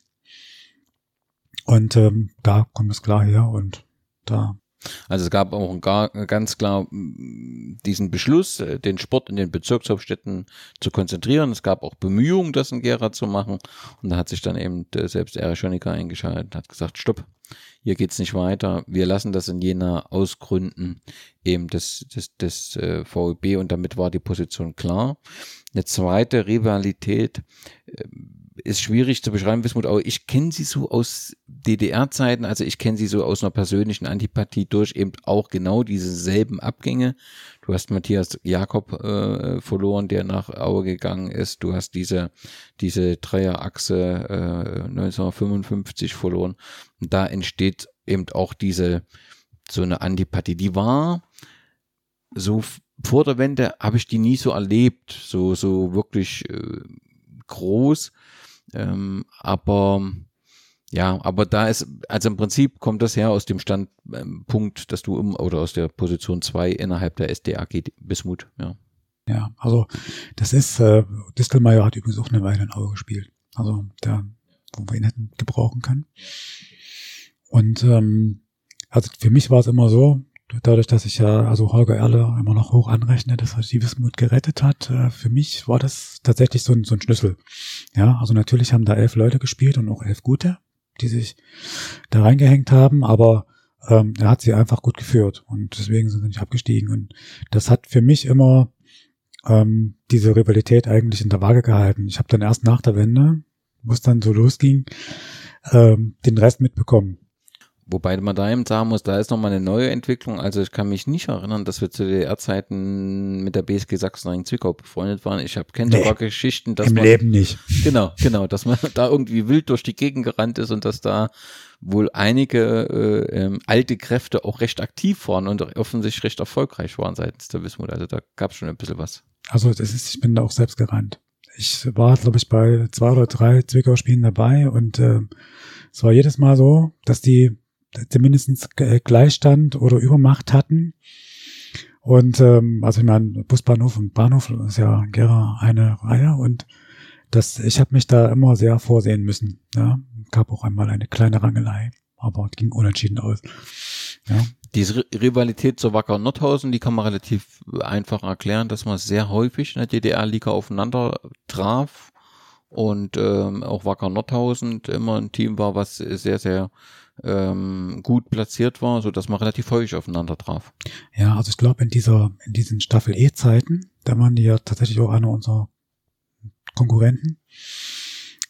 G: Und ähm, da kommt es klar her und da.
F: Also es gab auch gar, ganz klar diesen Beschluss, äh, den Sport in den Bezirkshauptstädten zu konzentrieren. Es gab auch Bemühungen, das in Gera zu machen. Und da hat sich dann eben selbst Erich Schonika eingeschaltet und hat gesagt, stopp, hier geht's nicht weiter. Wir lassen das in Jena ausgründen, eben des, des, des äh, VEB und damit war die Position klar. Eine zweite Rivalität, äh, ist schwierig zu beschreiben, Wismut, aber ich kenne sie so aus DDR-Zeiten, also ich kenne sie so aus einer persönlichen Antipathie durch eben auch genau diese selben Abgänge. Du hast Matthias Jakob äh, verloren, der nach Aue gegangen ist. Du hast diese, diese Dreierachse äh, 1955 verloren. Und da entsteht eben auch diese, so eine Antipathie. Die war so vor der Wende habe ich die nie so erlebt, so, so wirklich äh, groß. Ähm, aber ja, aber da ist, also im Prinzip kommt das her aus dem Standpunkt, ähm, dass du im, oder aus der Position 2 innerhalb der SDAG Bismut, ja.
G: Ja, also das ist, äh, Distelmeier hat übrigens auch eine Weile ein Auge gespielt. Also der, wo wir ihn hätten gebrauchen können. Und ähm, also für mich war es immer so, dadurch, dass ich ja, also Holger Erle immer noch hoch anrechne, dass er die Wismut gerettet hat, äh, für mich war das tatsächlich so ein, so ein Schlüssel. Ja, also natürlich haben da elf Leute gespielt und auch elf gute, die sich da reingehängt haben, aber ähm, er hat sie einfach gut geführt und deswegen sind sie nicht abgestiegen. Und das hat für mich immer ähm, diese Rivalität eigentlich in der Waage gehalten. Ich habe dann erst nach der Wende, wo es dann so losging, ähm, den Rest mitbekommen.
F: Wobei man da eben sagen muss, da ist nochmal eine neue Entwicklung. Also ich kann mich nicht erinnern, dass wir zu DDR-Zeiten mit der BSG Sachsen-Zwickau befreundet waren. Ich habe kenne
G: Nee,
F: sogar Geschichten, dass
G: Im
F: man
G: Leben nicht.
F: genau, genau, dass man da irgendwie wild durch die Gegend gerannt ist und dass da wohl einige äh, ähm, alte Kräfte auch recht aktiv waren und offensichtlich recht erfolgreich waren seitens der Wismut. Also da gab es schon ein bisschen was.
G: Also das ist, ich bin da auch selbst gerannt. Ich war, glaube ich, bei zwei oder drei Zwickau-Spielen dabei und äh, es war jedes Mal so, dass die zumindest äh, Gleichstand oder Übermacht hatten. Und ähm, also ich meine, Busbahnhof und Bahnhof ist ja Gera eine Reihe und das, ich habe mich da immer sehr vorsehen müssen. Ja, gab auch einmal eine kleine Rangelei, aber ging unentschieden aus. Ja,
F: Diese Ri- Rivalität zur Wacker Nordhausen, die kann man relativ einfach erklären, dass man sehr häufig in der DDR-Liga aufeinander traf und ähm, auch Wacker Nordhausen immer ein Team war, was sehr, sehr ähm, gut platziert war, so dass man relativ häufig aufeinander traf.
G: Ja, also ich glaube, in dieser, in diesen Staffel E-Zeiten, da waren die ja tatsächlich auch einer unserer Konkurrenten.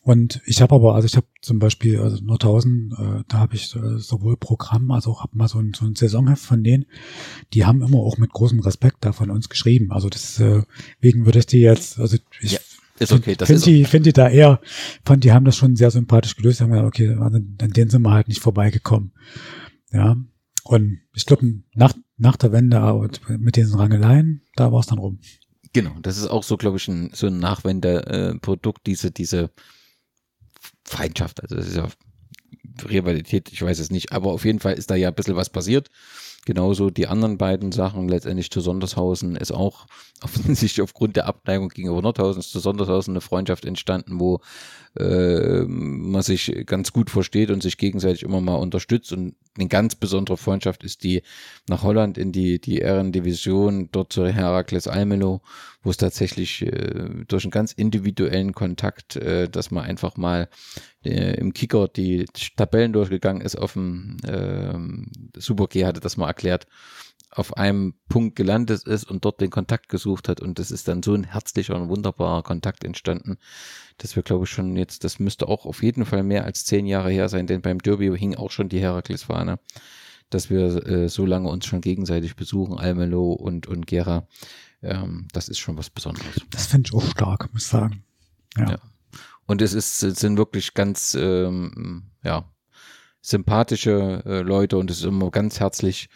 G: Und ich habe aber, also ich habe zum Beispiel, also Nordhausen, äh, da habe ich äh, sowohl Programm, als auch hab mal so ein, so ein Saisonheft von denen, die haben immer auch mit großem Respekt da von uns geschrieben. Also das, äh, wegen würde ich die jetzt, also ich
F: Ja, Ist okay, das
G: finde
F: ist
G: die, find die da eher, fand die haben das schon sehr sympathisch gelöst, haben gesagt, okay, also an denen sind wir halt nicht vorbeigekommen. Ja. Und ich glaube, nach, nach der Wende aber mit diesen Rangeleien, da war es dann rum.
F: Genau, das ist auch so, glaube ich, ein, so ein Nachwenderprodukt, diese, diese Feindschaft. Also das ist ja Rivalität, ich weiß es nicht, aber auf jeden Fall ist da ja ein bisschen was passiert. Genauso die anderen beiden Sachen, letztendlich zu Sondershausen ist auch <laughs> offensichtlich aufgrund der Abneigung gegenüber Nordhausen ist zu Sondershausen eine Freundschaft entstanden, wo äh, man sich ganz gut versteht und sich gegenseitig immer mal unterstützt. Und eine ganz besondere Freundschaft ist die nach Holland in die, die Ehrendivision, dort zu Herakles Almelo, wo es tatsächlich äh, durch einen ganz individuellen Kontakt, äh, dass man einfach mal äh, im Kicker die Tabellen durchgegangen ist auf dem äh, Super G hatte das mal erklärt, auf einem Punkt gelandet ist und dort den Kontakt gesucht hat und das ist dann so ein herzlicher und wunderbarer Kontakt entstanden, dass wir glaube ich schon jetzt, das müsste auch auf jeden Fall mehr als zehn Jahre her sein, denn beim Derby hing auch schon die Herakles-Fahne, dass wir äh, so lange uns schon gegenseitig besuchen, Almelo und, und Gera, ähm, das ist schon was Besonderes.
G: Das finde ich auch stark, muss ich sagen. Ja.
F: Ja. Und es ist, es sind wirklich ganz, ähm, ja, sympathische äh, Leute und es ist immer ganz herzlich,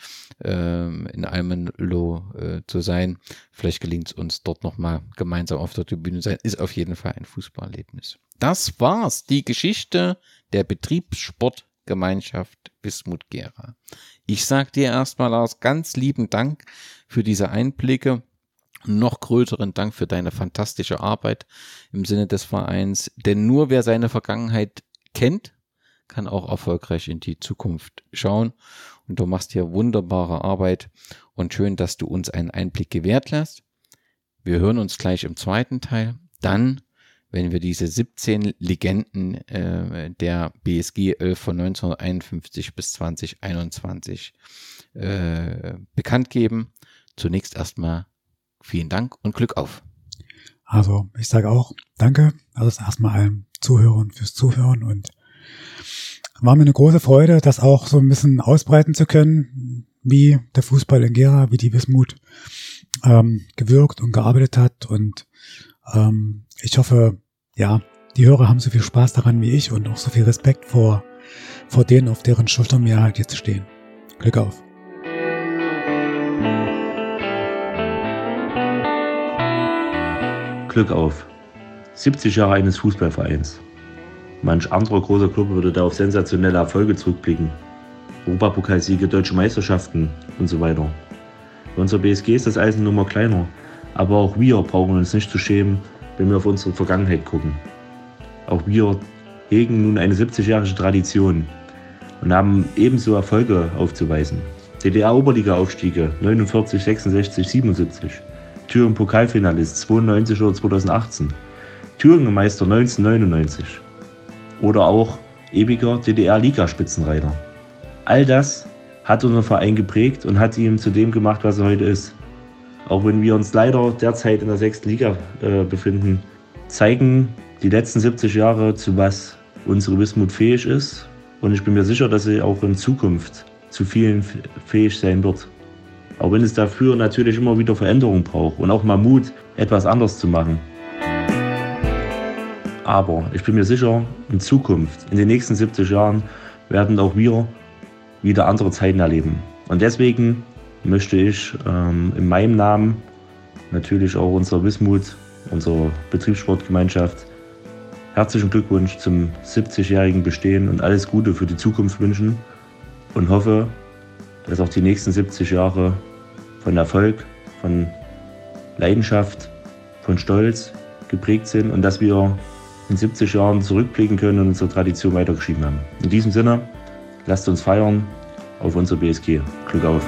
F: ähm, in Almenlo äh, zu sein. Vielleicht gelingt es uns dort nochmal gemeinsam auf der Tribüne sein. Ist auf jeden Fall ein Fußballerlebnis. Das war's. Die Geschichte der Betriebssportgemeinschaft Bismut Gera. Ich sag dir erstmal aus ganz lieben Dank für diese Einblicke noch größeren Dank für deine fantastische Arbeit im Sinne des Vereins. Denn nur wer seine Vergangenheit kennt, kann auch erfolgreich in die Zukunft schauen. Und du machst hier wunderbare Arbeit und schön, dass du uns einen Einblick gewährt lässt. Wir hören uns gleich im zweiten Teil. Dann, wenn wir diese 17 Legenden äh, der BSG 11 von 1951 bis 2021 äh, bekannt geben. Zunächst erstmal vielen Dank und Glück auf.
G: Also ich sage auch Danke. Also erstmal allen Zuhörern fürs Zuhören und war mir eine große Freude, das auch so ein bisschen ausbreiten zu können, wie der Fußball in Gera, wie die Wismut ähm, gewirkt und gearbeitet hat. Und ähm, ich hoffe, ja, die Hörer haben so viel Spaß daran wie ich und auch so viel Respekt vor, vor denen, auf deren Schultern wir halt jetzt stehen. Glück auf.
H: Glück auf. 70 Jahre eines Fußballvereins. Manch anderer großer Club würde da auf sensationelle Erfolge zurückblicken. Europapokalsiege, deutsche Meisterschaften und so weiter. Bei unserer BSG ist das Eisen nun mal kleiner, aber auch wir brauchen uns nicht zu schämen, wenn wir auf unsere Vergangenheit gucken. Auch wir hegen nun eine 70-jährige Tradition und haben ebenso Erfolge aufzuweisen. DDR-Oberliga-Aufstiege 49, 66, 77. Thüringen Pokalfinalist 92 oder 2018. Thüringen Meister 1999. Oder auch ewiger DDR-Ligaspitzenreiter. All das hat unseren Verein geprägt und hat ihn zu dem gemacht, was er heute ist. auch wenn wir uns leider derzeit in der sechsten Liga äh, befinden, zeigen die letzten 70 Jahre, zu was unsere Wismut fähig ist. Und ich bin mir sicher, dass sie auch in Zukunft zu vielen fähig sein wird. Auch wenn es dafür natürlich immer wieder Veränderungen braucht und auch mal Mut, etwas anders zu machen. Aber ich bin mir sicher, in Zukunft, in den nächsten 70 Jahren, werden auch wir wieder andere Zeiten erleben. Und deswegen möchte ich ähm, in meinem Namen natürlich auch unserer Wismut, unserer Betriebssportgemeinschaft, herzlichen Glückwunsch zum 70-jährigen Bestehen und alles Gute für die Zukunft wünschen und hoffe, dass auch die nächsten 70 Jahre von Erfolg, von Leidenschaft, von Stolz geprägt sind und dass wir in 70 Jahren zurückblicken können und unsere Tradition weitergeschrieben haben. In diesem Sinne, lasst uns feiern auf unser BSG. Glück auf!